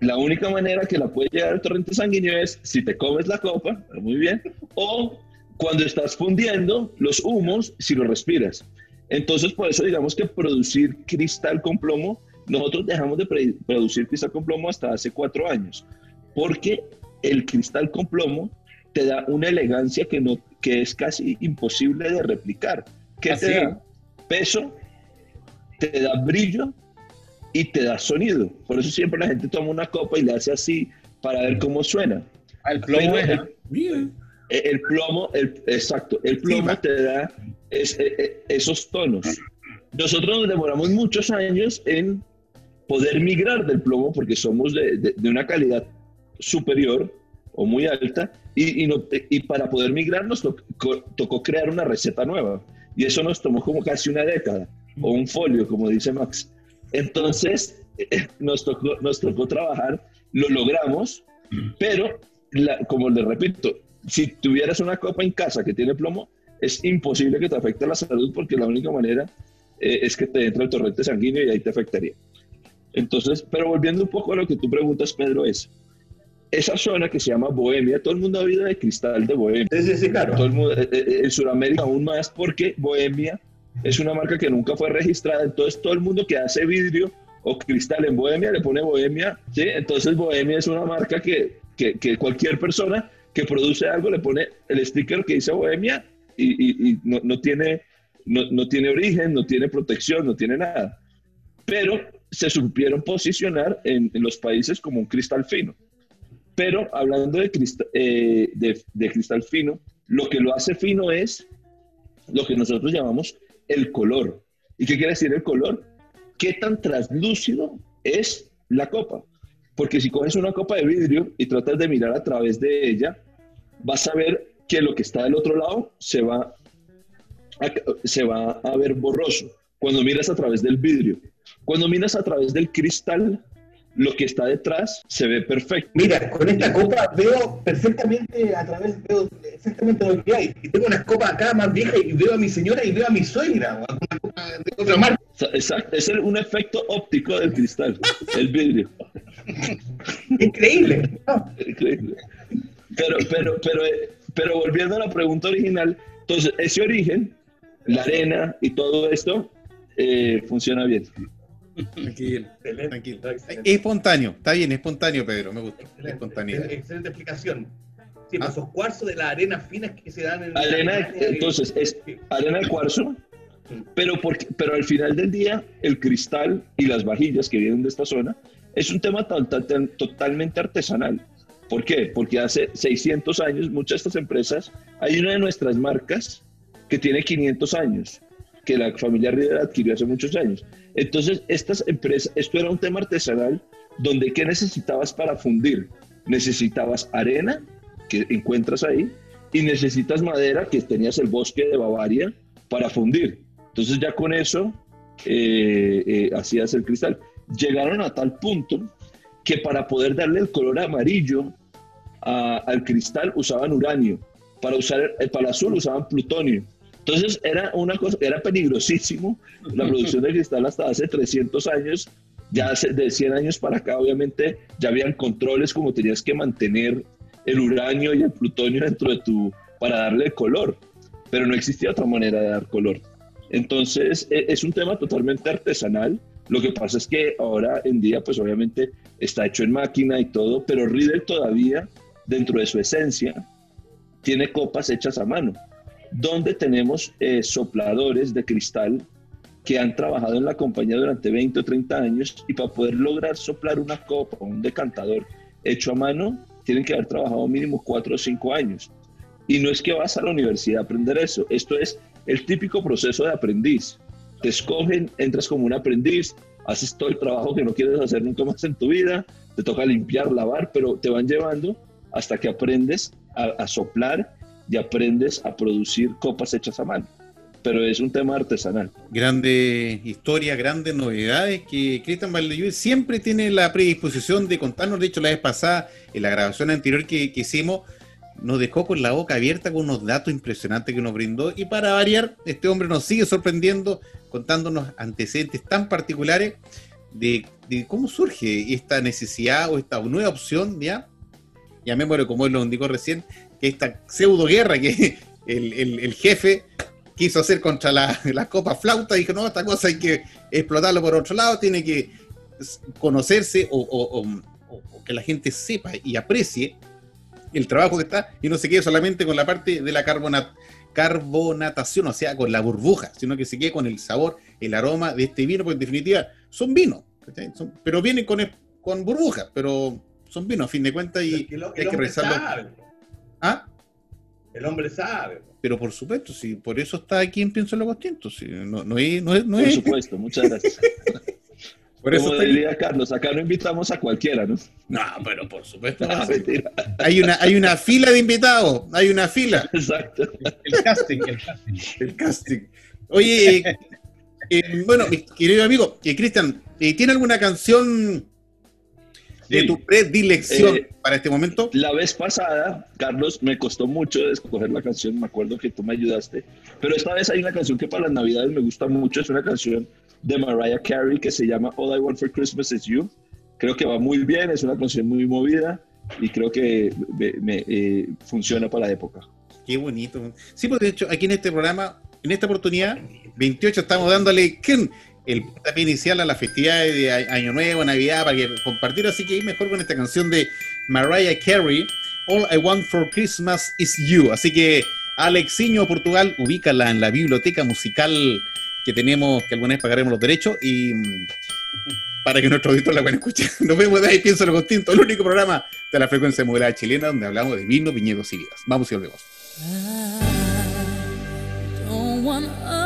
la única manera que la puede llegar al torrente sanguíneo es si te comes la copa, muy bien, o cuando estás fundiendo los humos si lo respiras. Entonces, por eso digamos que producir cristal con plomo, nosotros dejamos de producir cristal con plomo hasta hace cuatro años, porque el cristal con plomo te da una elegancia que, no, que es casi imposible de replicar. ¿Qué ¿Ah, te sí? da? Peso, te da brillo y te da sonido. Por eso siempre la gente toma una copa y le hace así para ver cómo suena. El plomo Pero es, el-. Eh, El plomo, el, exacto, el plomo va. te da es- eh, eh, esos tonos. Nosotros nos demoramos muchos años en poder migrar del plomo porque somos de, de- de una calidad superior o muy alta y, y no- y para poder migrar nos tocó, tocó crear una receta nueva y eso nos tomó como casi una década o un folio, como dice Max. Entonces eh, nos tocó, nos tocó trabajar, lo logramos, pero la- como les repito, si tuvieras una copa en casa que tiene plomo, es imposible que te afecte la salud porque la única manera eh, es que te entre el torrente sanguíneo y ahí te afectaría. Entonces, pero volviendo un poco a lo que tú preguntas, Pedro, es esa zona que se llama Bohemia, todo el mundo ha oído de cristal de Bohemia. Sí, sí, sí, claro. Todo el mundo, eh, eh, en Sudamérica aún más porque Bohemia es una marca que nunca fue registrada, entonces todo el mundo que hace vidrio o cristal en Bohemia le pone Bohemia, ¿sí? Entonces Bohemia es una marca que, que, que cualquier persona que produce algo le pone el sticker que dice Bohemia y, y- y no, no tiene, no, no tiene origen, no tiene protección, no tiene nada. Pero se supieron posicionar en, en los países como un cristal fino. Pero hablando de, eh, de, de cristal fino, lo que lo hace fino es lo que nosotros llamamos el color. ¿Y qué quiere decir el color? ¿Qué tan translúcido es la copa? Porque si coges una copa de vidrio y tratas de mirar a través de ella, vas a ver que lo que está del otro lado se va a, se va a ver borroso cuando miras a través del vidrio. Cuando miras a través del cristal, lo que está detrás se ve perfecto. Mira, con esta copa veo perfectamente a través, veo exactamente lo que hay. Y tengo una copa acá más vieja y veo a mi señora y veo a mi suegra, o una copa de otra marca. Exacto, es un efecto óptico del cristal, el vidrio. Increíble. ¿no? Increíble. Pero, pero, pero, eh, pero volviendo a la pregunta original, entonces ese origen, la arena y todo esto, eh, funciona bien. Tranquilo, Excelente, tranquilo. excelente. Es espontáneo, está bien, es espontáneo, Pedro, me gusta. La Excelente, espontaneidad. excelente, excelente explicación. Sí, pues Ah. esos cuarzos de las arenas finas que se dan en Arena, Alemania y- entonces, es arena de cuarzo, pero, porque, pero al final del día, el cristal y las vajillas que vienen de esta zona es un tema tan- tan- tan- totalmente artesanal. ¿Por qué? Porque hace 600 años muchas de estas empresas, hay una de nuestras marcas que tiene 500 años, que la familia Rivera adquirió hace muchos años. Entonces, estas empresas, esto era un tema artesanal donde ¿qué necesitabas para fundir? Necesitabas arena, que encuentras ahí, y necesitas madera, que tenías el bosque de Bavaria, para fundir. Entonces ya con eso eh, eh, hacías el cristal. Llegaron a tal punto que para poder darle el color amarillo al cristal usaban uranio, para usar el, para el azul usaban plutonio. Entonces era una cosa, era peligrosísimo la producción de cristal hasta hace 300 años, Ya hace- de 100 años para acá, obviamente, ya habían controles como tenías que mantener el uranio y el plutonio dentro de tu, para darle color, pero no existía otra manera de dar color. Entonces, e- es un tema totalmente artesanal. Lo que pasa es que ahora en día, pues obviamente está hecho en máquina y todo, pero Riedel todavía, dentro de su esencia, tiene copas hechas a mano, donde tenemos eh, sopladores de cristal que han trabajado en la compañía durante 20 o 30 años y para poder lograr soplar una copa, un decantador hecho a mano, tienen que haber trabajado mínimo 4 o 5 años. Y no es que vas a la universidad a aprender eso, esto es el típico proceso de aprendiz. Te escogen, entras como un aprendiz, haces todo el trabajo que no quieres hacer nunca más en tu vida, te toca limpiar, lavar, pero te van llevando hasta que aprendes a soplar y aprendes a producir copas hechas a mano. Pero es un tema artesanal. Grandes historias, grandes novedades que Cristian Valdellú siempre tiene la predisposición de contarnos. De hecho, la vez pasada, en la grabación anterior que, que hicimos, nos dejó con la boca abierta con unos datos impresionantes que nos brindó. Y para variar, este hombre nos sigue sorprendiendo, contándonos antecedentes tan particulares de, de cómo surge esta necesidad o esta nueva opción, ¿ya? Llamémoslo como él lo indicó recién, que esta pseudo guerra que el, el- el jefe quiso hacer contra la, la copa flauta, dijo, no, esta cosa hay que explotarlo por otro lado, tiene que conocerse o, o- o- o- o que la gente sepa y aprecie el trabajo que está y no se quede solamente con la parte de la carbona- carbonatación, o sea, con la burbuja, sino que se quede con el sabor, el aroma de este vino, porque en definitiva son vinos, pero vienen con, es- con burbujas, pero son vinos a fin de cuentas y el, el hay que revisarlo. ¿Ah? el hombre sabe. Pero por supuesto, sí, por eso está aquí en Pienso en lo Contiento, sí, no, no es, no es, no Por es- supuesto, muchas gracias. por eso Como aquí. Carlos, acá no invitamos a cualquiera, ¿no? No, pero por supuesto. No, mentira. Hay una, hay una fila de invitados, hay una fila, Exacto. El casting, el casting. el casting. Oye, eh, eh, bueno, mi querido amigo, eh, Cristian, eh, ¿tiene alguna canción de Sí. tu predilección Eh, para este momento? La vez pasada, Carlos, me costó mucho escoger la canción, me acuerdo que tú me ayudaste, pero esta vez hay una canción que para las navidades me gusta mucho, es una canción de Mariah Carey que se llama All I Want for Christmas Is You. Creo que va muy bien, es una canción muy movida y creo que me, me, eh, funciona para la época. Qué bonito. Sí, pues de hecho, aquí en este programa, en esta oportunidad, 28, estamos dándole. El puntapié inicial a las festividades de Año Nuevo, Navidad, para que compartir. Así que ahí mejor con esta canción de Mariah Carey, All I Want for Christmas is You. Así que, Alexiño Portugal, ubícala en la biblioteca musical que tenemos, que alguna vez pagaremos los derechos y mm, para que nuestros auditores la puedan escuchar. Nos vemos de ahí, pienso lo continto, el único programa de la frecuencia modulada chilena donde hablamos de vinos, viñedos y vidas. Vamos y volvemos. I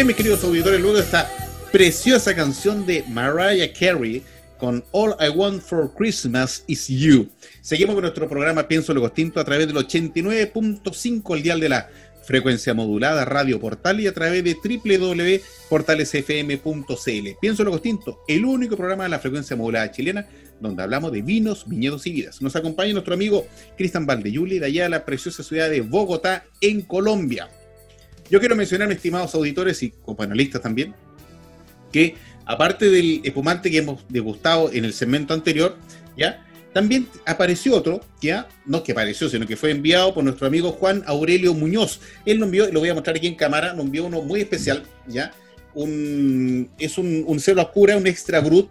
Bien, mis queridos auditores, luego de esta preciosa canción de Mariah Carey con All I Want for Christmas Is You. Seguimos con nuestro programa Pienso Luego Extinto a través del 89.5, el dial de la frecuencia modulada Radio Portal y a través de www.portalesfm.cl. Pienso Luego Extinto, el único programa de la frecuencia modulada chilena donde hablamos de vinos, viñedos y vidas. Nos acompaña nuestro amigo Cristian Valdeyuli de allá de la preciosa ciudad de Bogotá, en Colombia. Yo quiero mencionar, estimados auditores y copanelistas también, que aparte del espumante que hemos degustado en el segmento anterior, ¿ya? También apareció otro, ¿ya? No que apareció, sino que fue enviado por nuestro amigo Juan Aurelio Muñoz. Él nos envió, lo voy a mostrar aquí en cámara, nos envió uno muy especial, ¿ya? Un, es un, un cero oscura, un extra brut.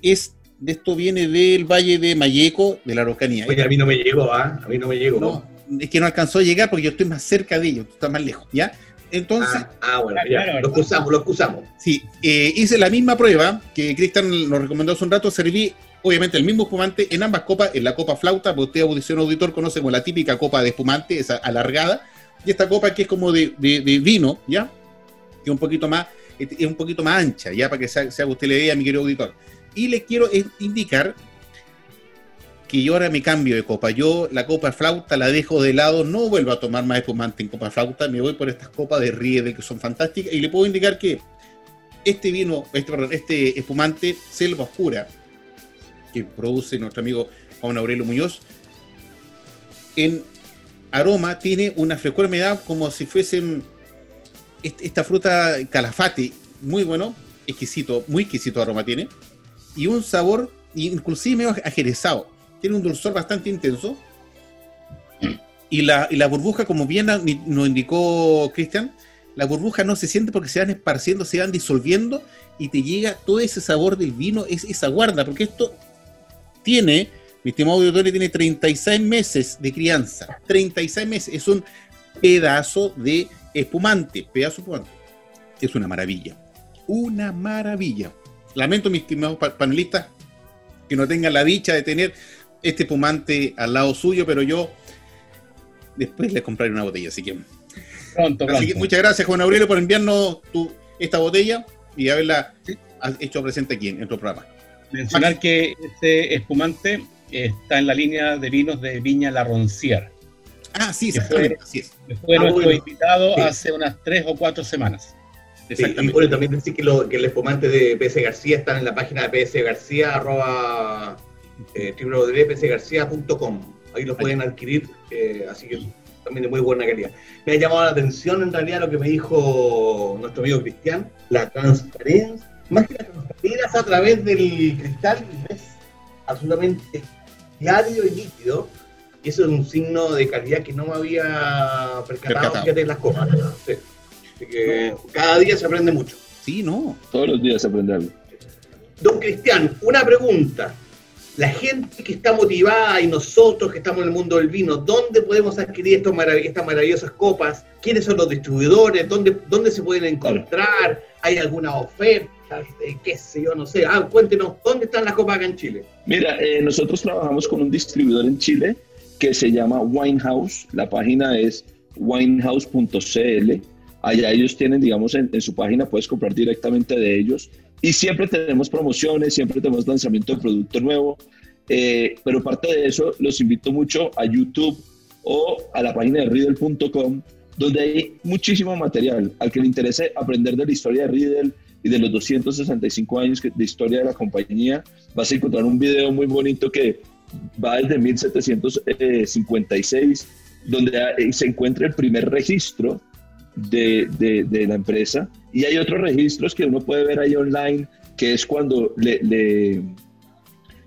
Es, esto viene del Valle de Mayeco, de la Araucanía. Oye, a mí no me llegó, ¿ah? A mí no me llegó. No, es que no alcanzó a llegar porque yo estoy más cerca de ellos, tú estás más lejos, ¿ya? Entonces, Ah, ah, bueno, ya. Claro, Lo excusamos, lo excusamos. sí, eh, hice la misma prueba que Cristian nos recomendó hace un rato, serví obviamente el mismo espumante en ambas copas, en la copa flauta, porque usted audición auditor conoce como la típica copa de espumante, esa alargada, y esta copa que es como de, de- de vino, ¿ya? Que es un poquito más, es un poquito más ancha, ya para que se, se haga usted la idea, mi querido auditor. Y le quiero eh, indicar que yo ahora me cambio de copa. Yo la copa flauta la dejo de lado, no vuelvo a tomar más espumante en copa flauta, me voy por estas copas de Riedel que son fantásticas y le puedo indicar que este vino, este, este espumante Selva Oscura que produce nuestro amigo Juan Aurelio Muñoz, en aroma tiene una frecuencia como si fuesen est- esta fruta calafate, muy bueno, exquisito, muy exquisito aroma tiene, y un sabor inclusive medio ajerezado, tiene un dulzor bastante intenso, y la, y la burbuja, como bien nos indicó Cristian, la burbuja no se siente porque se van esparciendo, se van disolviendo, y te llega todo ese sabor del vino, es esa guarda, porque esto tiene, mi estimado auditorio, tiene 36 meses de crianza. 36 meses. Es un pedazo de espumante. Pedazo de espumante. Es una maravilla. Una maravilla. Lamento, mis estimados pa- panelistas, que no tengan la dicha de tener este espumante al lado suyo, pero yo después les compraré una botella. Así que, Pronto, así que muchas gracias, Juan Aurelio, por enviarnos tu- esta botella y haberla Sí. hecho presente aquí en nuestro programa. Mencionar que este espumante está en la línea de vinos de Viña La Roncière. Ah, sí, exactamente. Así es. que Fue Ah, nuestro bueno. invitado Sí. hace unas tres o cuatro semanas. Sí, y Exactamente. bueno, también decir que, lo- que el espumante de PS García está en la página de PS García, arroba eh, www.psgarcía.com. Ahí lo pueden adquirir, eh, así que también de muy buena calidad. Me ha llamado la atención en realidad lo que me dijo nuestro amigo Cristian, la transparencia. Más que la transparencia a través del cristal, es absolutamente claro y líquido. Y eso es un signo de calidad que no me había percatado, Percatado. fíjate, en las copas. Sí. Así que cada día se aprende mucho. Sí, no. Todos los días se aprende algo. Don Cristian, una pregunta. La gente que está motivada y nosotros que estamos en el mundo del vino, ¿dónde podemos adquirir estos estas maravillosas copas? ¿Quiénes son los distribuidores? ¿Dónde, dónde se pueden encontrar? ¿Hay alguna oferta? Eh, ¿Qué sé yo? No sé. Ah, cuéntenos, ¿dónde están las copas acá en Chile? Mira, eh, nosotros trabajamos con un distribuidor en Chile que se llama Winehouse. La página es winehouse.cl. Allá ellos tienen, digamos, en, en su página puedes comprar directamente de ellos. Y siempre tenemos promociones, siempre tenemos lanzamiento de producto nuevo. Eh, pero parte de eso, los invito mucho a YouTube o a la página de Riddle.com, donde hay muchísimo material. Al que le interese aprender de la historia de Riddle y de los 265 años de historia de la compañía, vas a encontrar un video muy bonito que va desde 1756, donde eh, se encuentra el primer registro de, de- de la empresa. Y hay otros registros que uno puede ver ahí online, que es cuando le- le-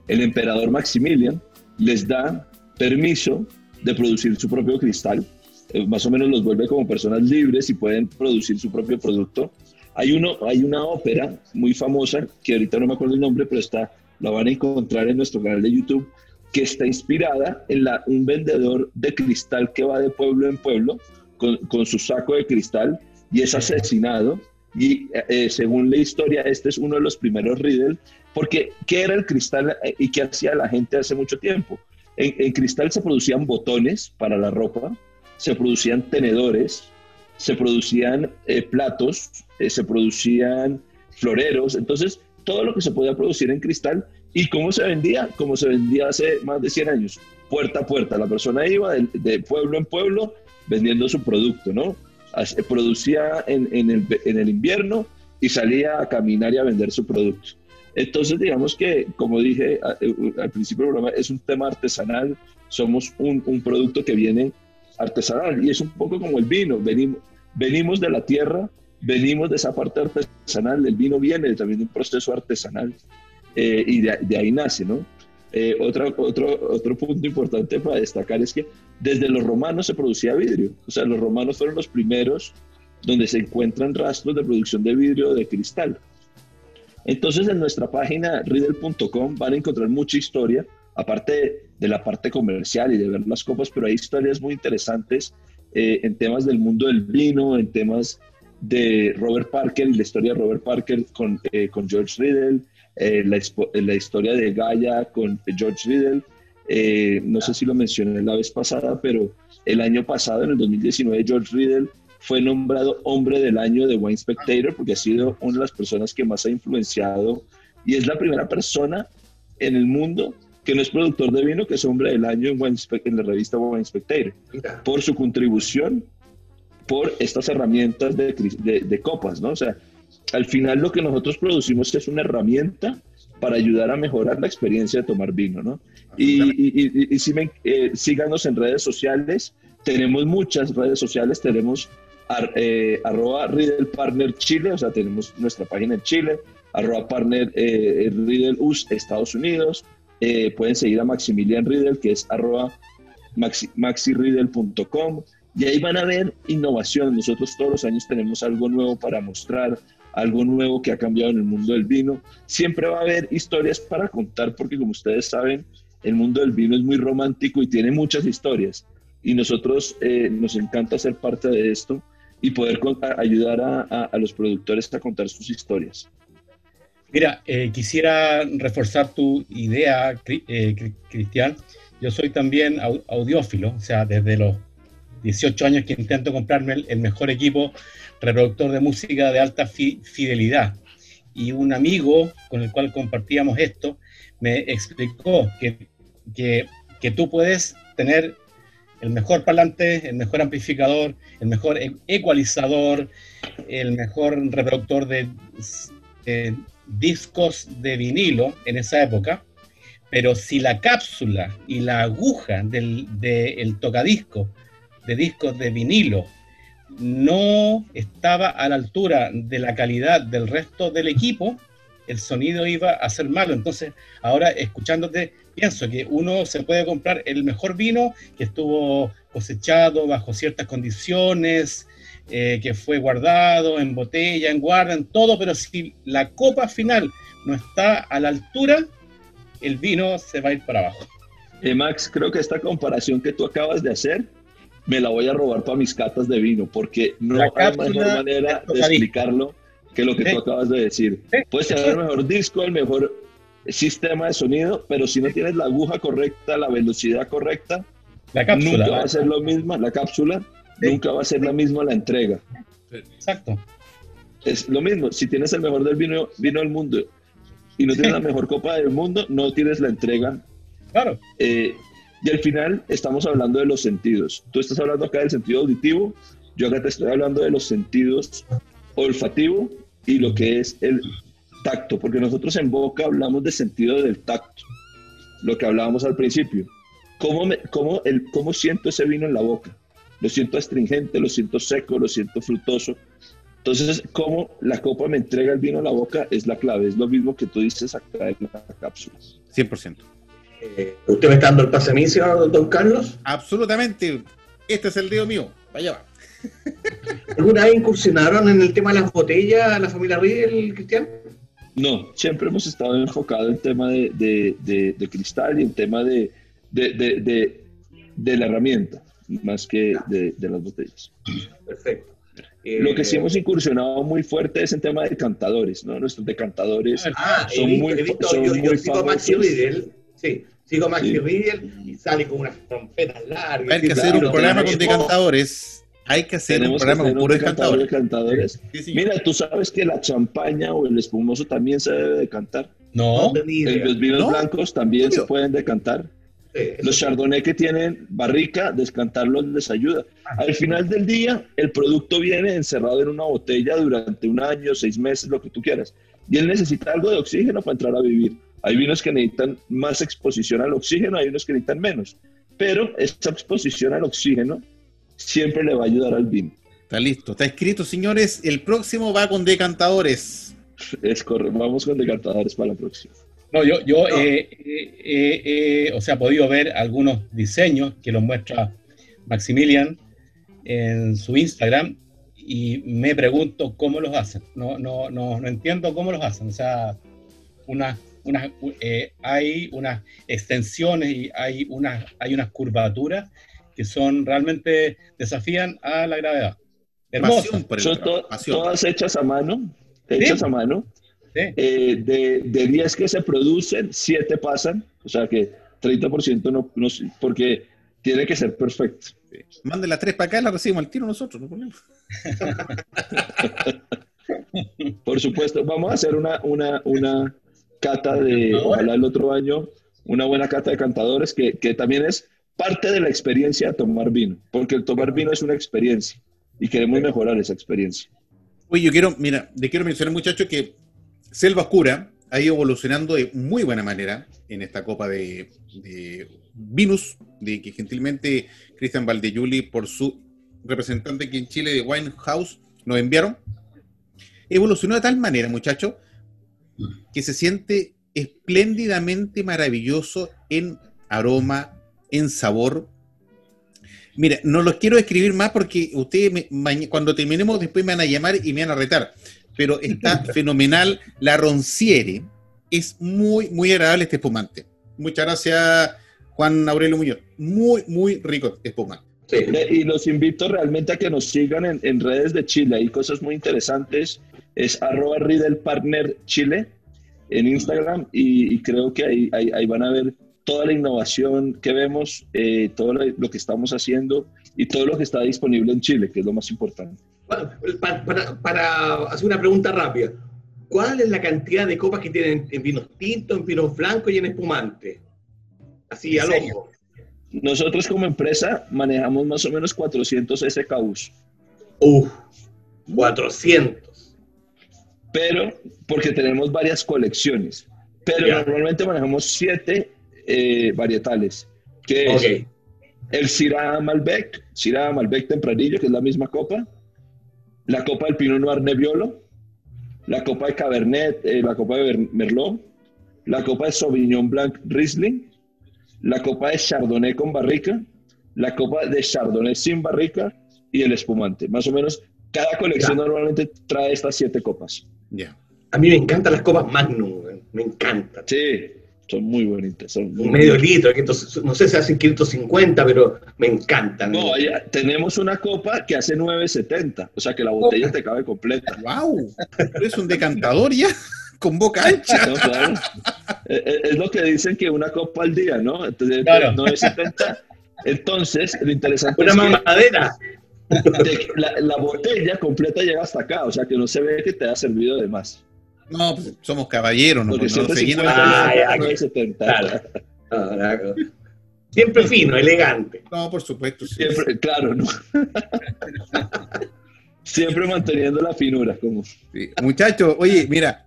el emperador Maximilian les da permiso de producir su propio cristal. Eh, más o menos los vuelve como personas libres y pueden producir su propio producto. Hay, uno, hay una ópera muy famosa, que ahorita no me acuerdo el nombre, pero está, la van a encontrar en nuestro canal de YouTube, que está inspirada en la, un vendedor de cristal que va de pueblo en pueblo con, con su saco de cristal y es asesinado. Y eh, según la historia, este es uno de los primeros Riddle, porque ¿qué era el cristal eh, y qué hacía la gente hace mucho tiempo? En, cristal se producían botones para la ropa, se producían tenedores, se producían eh, platos, eh, se producían floreros, entonces todo lo que se podía producir en cristal y cómo se vendía, como se vendía hace más de 100 años, puerta a puerta. La persona iba de, de pueblo en pueblo vendiendo su producto, ¿no? Producía en, en el, en el invierno y salía a caminar y a vender su producto. Entonces, digamos que, como dije eh, al principio del programa, es un tema artesanal, somos un, un producto que viene artesanal y es un poco como el vino, venimos, venimos de la tierra, venimos de esa parte artesanal, el vino viene también de un proceso artesanal eh, y de, de ahí nace, ¿no? Eh, otra- otro, otro punto importante para destacar es que desde los romanos se producía vidrio, o sea, los romanos fueron los primeros donde se encuentran rastros de producción de vidrio de cristal. Entonces en nuestra página riddle.com van a encontrar mucha historia, aparte de la parte comercial y de ver las copas, pero hay historias muy interesantes eh, en temas del mundo del vino, en temas de Robert Parker y la historia de Robert Parker con, eh, con George Riddle, eh, la, la historia de Gaia con George Riddle. Eh, no sé si lo mencioné la vez pasada, pero el año pasado, en el 2019, George Riddle fue nombrado hombre del año de Wine Spectator porque ha sido una de las personas que más ha influenciado y es la primera persona en el mundo que no es productor de vino que es hombre del año en, Wine Spe- en la revista Wine Spectator por su contribución por estas herramientas de- de copas, ¿no? O sea, al final lo que nosotros producimos es una herramienta para ayudar a mejorar la experiencia de tomar vino, ¿no? Y, y, y- y si me- eh, síganos en redes sociales, tenemos muchas redes sociales, tenemos ar- eh, arroba Riddle Partner Chile, o sea, tenemos nuestra página en Chile, arroba Partner eh, Riddle US Estados Unidos, eh, pueden seguir a Maximilian Riddle, que es arroba maxi, maxiriddle.com, y ahí van a ver innovación. Nosotros todos los años tenemos algo nuevo para mostrar, algo nuevo que ha cambiado en el mundo del vino. Siempre va a haber historias para contar, porque como ustedes saben, el mundo del vino es muy romántico y tiene muchas historias. Y nosotros eh, nos encanta ser parte de esto y poder ayudar a, los productores a contar sus historias. Mira, eh, quisiera reforzar tu idea, eh, Cri- Cristian. Yo soy también au- audiófilo, o sea, desde los 18 años que intento comprarme el, mejor equipo reproductor de música de alta fi- fidelidad. Y un amigo con el cual compartíamos esto me explicó que, que, que tú puedes tener el mejor parlante, el mejor amplificador, el mejor e- ecualizador, el mejor reproductor de discos de vinilo en esa época, pero si la cápsula y la aguja del de tocadisco de discos de vinilo no estaba a la altura de la calidad del resto del equipo, el sonido iba a ser malo. Entonces, ahora escuchándote, pienso que uno se puede comprar el mejor vino que estuvo cosechado bajo ciertas condiciones, eh, que fue guardado en botella, en guarda, en todo, pero si la copa final no está a la altura, el vino se va a ir para abajo. Eh, Max, creo que esta comparación que tú acabas de hacer me la voy a robar para mis catas de vino, porque no hay mejor manera de explicarlo que lo que tú acabas de decir. Puedes tener el mejor disco, el mejor sistema de sonido, pero si no tienes la aguja correcta, la velocidad correcta, La cápsula. nunca va a ser lo mismo, la cápsula, Sí. nunca va a ser la misma la entrega. Exacto. Es lo mismo, si tienes el mejor del vino, vino del mundo y no tienes la mejor copa del mundo, no tienes la entrega Claro. Eh, y al final estamos hablando de los sentidos. Tú estás hablando acá del sentido auditivo, yo acá te estoy hablando de los sentidos olfativo y lo que es el tacto, porque nosotros en boca hablamos de sentido del tacto, lo que hablábamos al principio. ¿Cómo, me- cómo, el, ¿Cómo siento ese vino en la boca? Lo siento astringente, lo siento seco, lo siento frutoso. Entonces, cómo la copa me entrega el vino a la boca es la clave, es lo mismo que tú dices acá en la cápsula. 100%. Eh, ¿usted me está dando el pase a mí, señor Don Carlos? Absolutamente. Este es el dedo mío. Vaya va. ¿Alguna vez incursionaron en el tema de las botellas, la familia Riedel, Cristian? No, siempre hemos estado enfocados en el tema de, de- de- de cristal y en tema de, de, de- de- de la herramienta, más que de, de las botellas. Perfecto. Eh, Lo que sí hemos incursionado muy fuerte es en tema de cantadores, ¿no? Nuestros decantadores Ah, he son visto- muy, he visto, son yo, yo muy sigo a Maxi famosos. Riedel, sí, sigo Maxi Sí. Riedel y sale con unas trompetas largas. Hay que hacer un programa con decantadores. Hay que hacer un programa con puros cantadores. cantadores. Sí, señor. Mira, tú sabes que la champaña o el espumoso también se debe decantar. No. Los vinos ¿No? blancos también se pueden decantar. Los chardonnay que tienen barrica, descantarlos les ayuda. Al final del día, el producto viene encerrado en una botella durante un año, seis meses, lo que tú quieras. Y él necesita algo de oxígeno para entrar a vivir. Hay vinos que necesitan más exposición al oxígeno, hay unos que necesitan menos. Pero esa exposición al oxígeno siempre le va a ayudar al vino. Está listo, está escrito, señores. El próximo va con decantadores. Es correcto. Vamos con decantadores para la próxima. no, yo, yo No. eh, eh, eh, eh, o sea, he podido ver algunos diseños que los muestra Maximilian en su Instagram y me pregunto cómo los hacen. No, no, no, no entiendo cómo los hacen. O sea, unas, unas, eh, hay unas extensiones y hay unas, hay unas curvaturas que son realmente desafían a la gravedad. Hermoso. Son trabajo, to- pasión. todas hechas a mano. Hechas a mano. ¿sí? Eh, de, de 10 que se producen, 7 pasan. O sea que 30% no, no porque tiene que ser perfecto. Mande las tres para acá, la recibimos al tiro nosotros, no problema. Por supuesto, vamos a hacer una, una, una cata de, ojalá el otro año, una buena cata de cantadores que, que también es parte de la experiencia de tomar vino, porque el tomar vino es una experiencia y queremos mejorar esa experiencia. Oye, yo quiero, mira, le quiero mencionar, muchachos, que Selva Oscura ha ido evolucionando de muy buena manera en esta copa de, de Vinus, de que gentilmente Cristian Valdeyuli, por su representante aquí en Chile de Wine House, nos enviaron. Evolucionó de tal manera, muchachos, que se siente espléndidamente maravilloso en aroma, en sabor. Mira, no los quiero escribir más porque ustedes me- cuando terminemos después me van a llamar y me van a retar. Pero está fenomenal. La Ronciere es muy, muy agradable este espumante. Muchas gracias, Juan Aurelio Muñoz. Muy, muy rico espumante. Sí. Y los invito realmente a que nos sigan en, en redes de Chile. Hay cosas muy interesantes. Es arroba Partner Chile en Instagram y, y creo que ahí, ahí, ahí van a ver toda la innovación que vemos, eh, todo lo, que estamos haciendo y todo lo que está disponible en Chile, que es lo más importante. Pa- pa- Para, para hacer una pregunta rápida, ¿cuál es la cantidad de copas que tienen en vinos tintos, en vinos blancos y en espumante? Así al ojo. Nosotros como empresa manejamos más o menos 400 SKUs, Uf, 400. pero porque tenemos varias colecciones, pero normalmente manejamos siete eh, varietales, que es el Syrah Malbec, Syrah Malbec Tempranillo, que es la misma copa, la copa del Pinot Noir Nebbiolo, la copa de Cabernet, eh, la copa de Merlot, la copa de Sauvignon Blanc Riesling, la copa de Chardonnay con barrica, la copa de Chardonnay sin barrica y el espumante. Más o menos, cada colección Ya. normalmente trae estas siete copas. Ya. A mí me encantan las copas Magnum, me encantan. Sí, son muy bonitas. Son muy Un medio litro, 500 no sé si hacen 550, pero me encantan. No, ya tenemos una copa que hace 9.70, o sea que la botella te cabe completa. ¡Wow! Es un decantador ya, con boca ancha. No, claro. Eh, eh, Es lo que dicen que una copa al día, ¿no? Entonces, Claro. 9.70. Entonces, lo interesante Una es que mamadera. te- la, la botella completa llega hasta acá, o sea que no se ve que te ha servido de más. No, pues, somos caballeros, no, Porque pues, no siempre se llenan- 50, Ah, ya, 9.70. Claro. No, no, no. Siempre fino, elegante. No, por supuesto. sí. Siempre, claro, ¿no? Siempre manteniendo la finura, como, Sí. Muchachos, oye, mira,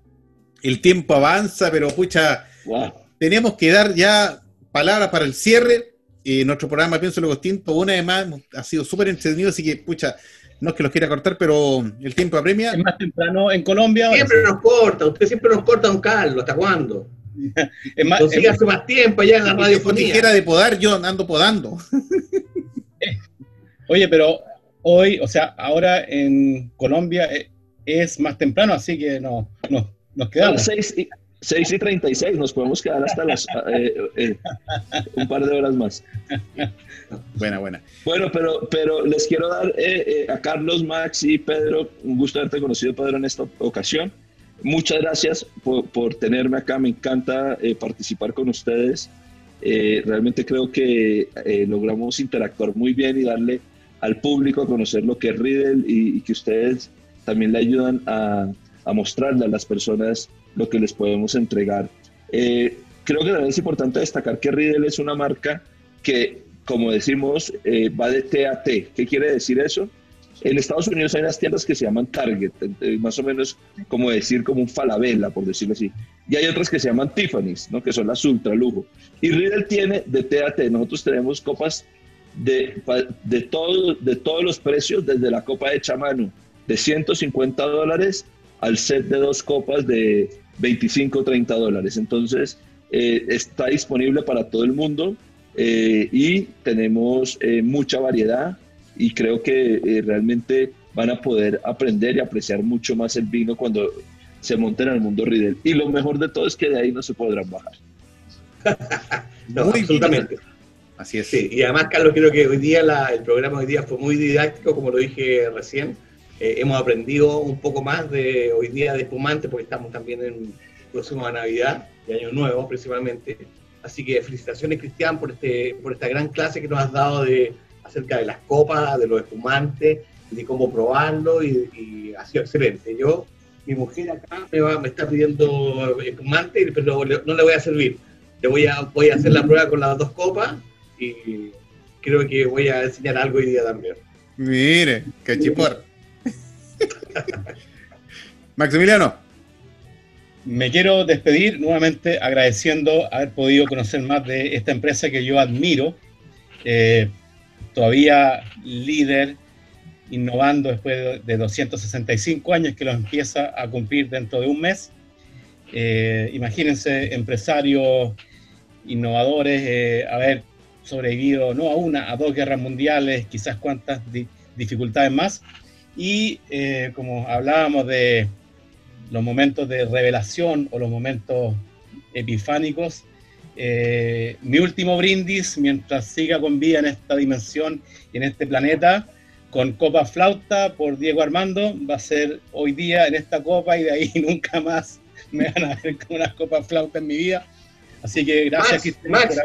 el tiempo avanza, pero pucha, wow. teníamos que dar ya palabras para el cierre. Eh, nuestro programa Pienso Luego Tinto, una vez más, ha sido súper entretenido, así que, pucha, no es que los quiera cortar, pero el tiempo apremia. Es más temprano en Colombia. ahora Siempre nos corta, usted siempre nos corta, don Carlos. ¿Hasta cuándo? Es más, Consigue es- hace más tiempo allá en la radiofonía. tijera de podar, yo ando podando. oye, pero hoy, o sea, ahora en Colombia eh, es más temprano, así que no, no, nos quedamos. 6 y, 6 y 36, nos podemos quedar hasta las eh, eh, un par de horas más. Buena, buena. Bueno, pero, pero les quiero dar eh, eh, a Carlos, Max y Pedro, un gusto haberte conocido, Pedro, en esta ocasión. Muchas gracias por, por tenerme acá, me encanta eh, participar con ustedes. Eh, realmente creo que logramos interactuar muy bien y darle al público a conocer lo que es Riddle y, y que ustedes también le ayudan a, a, mostrarle a las personas lo que les podemos entregar. Eh, creo que también es importante destacar que Riddle es una marca que, como decimos, eh, va de T a T. ¿Qué quiere decir eso? En Estados Unidos hay unas tiendas que se llaman Target, eh, más o menos como decir como un Falabella, por decirlo así. Y hay otras que se llaman Tiffany's, ¿no? que son las ultra lujo. Y Riddle tiene de T a T. Nosotros tenemos copas de, de, todo, de todos los precios, desde la copa de chamano de 150 dólares al set de dos copas de 25 o 30 dólares. Entonces, eh, está disponible para todo el mundo eh, y tenemos eh, mucha variedad y creo que eh, realmente van a poder aprender y apreciar mucho más el vino cuando se monten al mundo Riddle. Y lo mejor de todo es que de ahí no se podrán bajar. no, Muy absolutamente. Bien. Así es. Sí, y además, Carlos, creo que hoy día la, el programa hoy día fue muy didáctico, como lo dije recién. Eh, hemos aprendido un poco más de hoy día de espumante, porque estamos también en próximo a Navidad y Año Nuevo principalmente. Así que felicitaciones, Cristian, por, este, por esta gran clase que nos has dado de, acerca de las copas, de los espumantes, de cómo probarlo y, y ha sido excelente. Yo, mi mujer acá me, va, me está pidiendo espumante, pero no le voy a servir. Le voy a, voy a hacer la prueba con las dos copas y creo que voy a enseñar algo hoy día también. Mire, qué chipor. Maximiliano. Me quiero despedir nuevamente agradeciendo haber podido conocer más de esta empresa que yo admiro. Eh, todavía líder, innovando después de 265 años que lo empieza a cumplir dentro de un mes. Eh, imagínense empresarios innovadores, eh, haber sobrevivido no a una, a dos guerras mundiales, quizás cuantas di dificultades más. Y eh, como hablábamos de los momentos de revelación o los momentos epifánicos, eh, mi último brindis, mientras siga con vida en esta dimensión y en este planeta, con Copa Flauta por Diego Armando, va a ser hoy día en esta copa y de ahí nunca más me van a ver con una Copa Flauta en mi vida. Así que gracias, Max,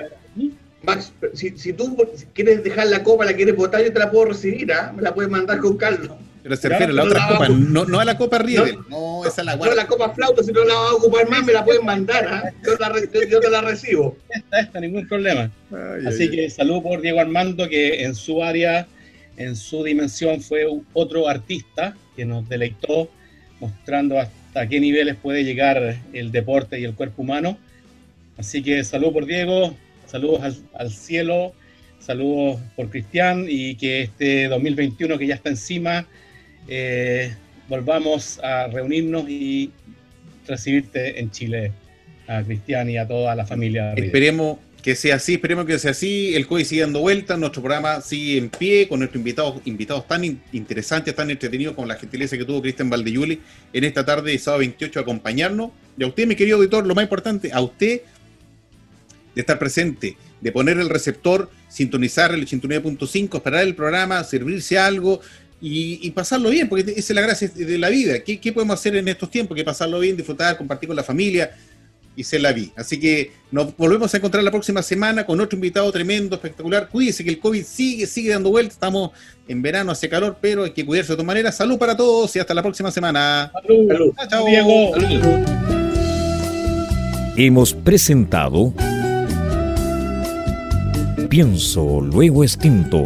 Max, Max si, si, tú quieres dejar la copa, la quieres botar, yo te la puedo recibir, ¿eh? me la puedes mandar con Carlos. Pero se refiere a la otra copa, no, no, a la copa Riedel. No, no, esa es la guarda. No, la copa flauta, si no la vas a ocupar más, me la pueden mandar. ¿eh? Yo, la, yo, te la recibo. Esta, esta, ningún problema. Ay, Así ay, que ay. salud por Diego Armando, que en su área, en su dimensión, fue otro artista que nos deleitó, mostrando hasta qué niveles puede llegar el deporte y el cuerpo humano. Así que salud por Diego, saludos al, al cielo, saludos por Cristian y que este 2021 que ya está encima eh, volvamos a reunirnos y recibirte en Chile a Cristian y a toda la familia. Esperemos que sea así, esperemos que sea así. El COVID sigue dando vueltas, nuestro programa sigue en pie con nuestros invitados, invitados tan in, interesantes, tan entretenidos como la gentileza que tuvo Cristian Valdeyuli en esta tarde de sábado 28 a acompañarnos. Y a usted, mi querido auditor, lo más importante, a usted de estar presente, de poner el receptor, sintonizar el 89.5, esperar el programa, servirse algo, y, y, pasarlo bien, porque esa es la gracia de la vida. ¿Qué, ¿Qué, podemos hacer en estos tiempos? Que pasarlo bien, disfrutar, compartir con la familia y ser la vida. Así que nos volvemos a encontrar la próxima semana con otro invitado tremendo, espectacular. Cuídense que el COVID sigue, sigue dando vueltas. Estamos en verano, hace calor, pero hay que cuidarse de todas maneras. Salud para todos y hasta la próxima semana. Salud. Salud. Chao, chao. Diego. Salud. Hemos presentado Pienso, luego extinto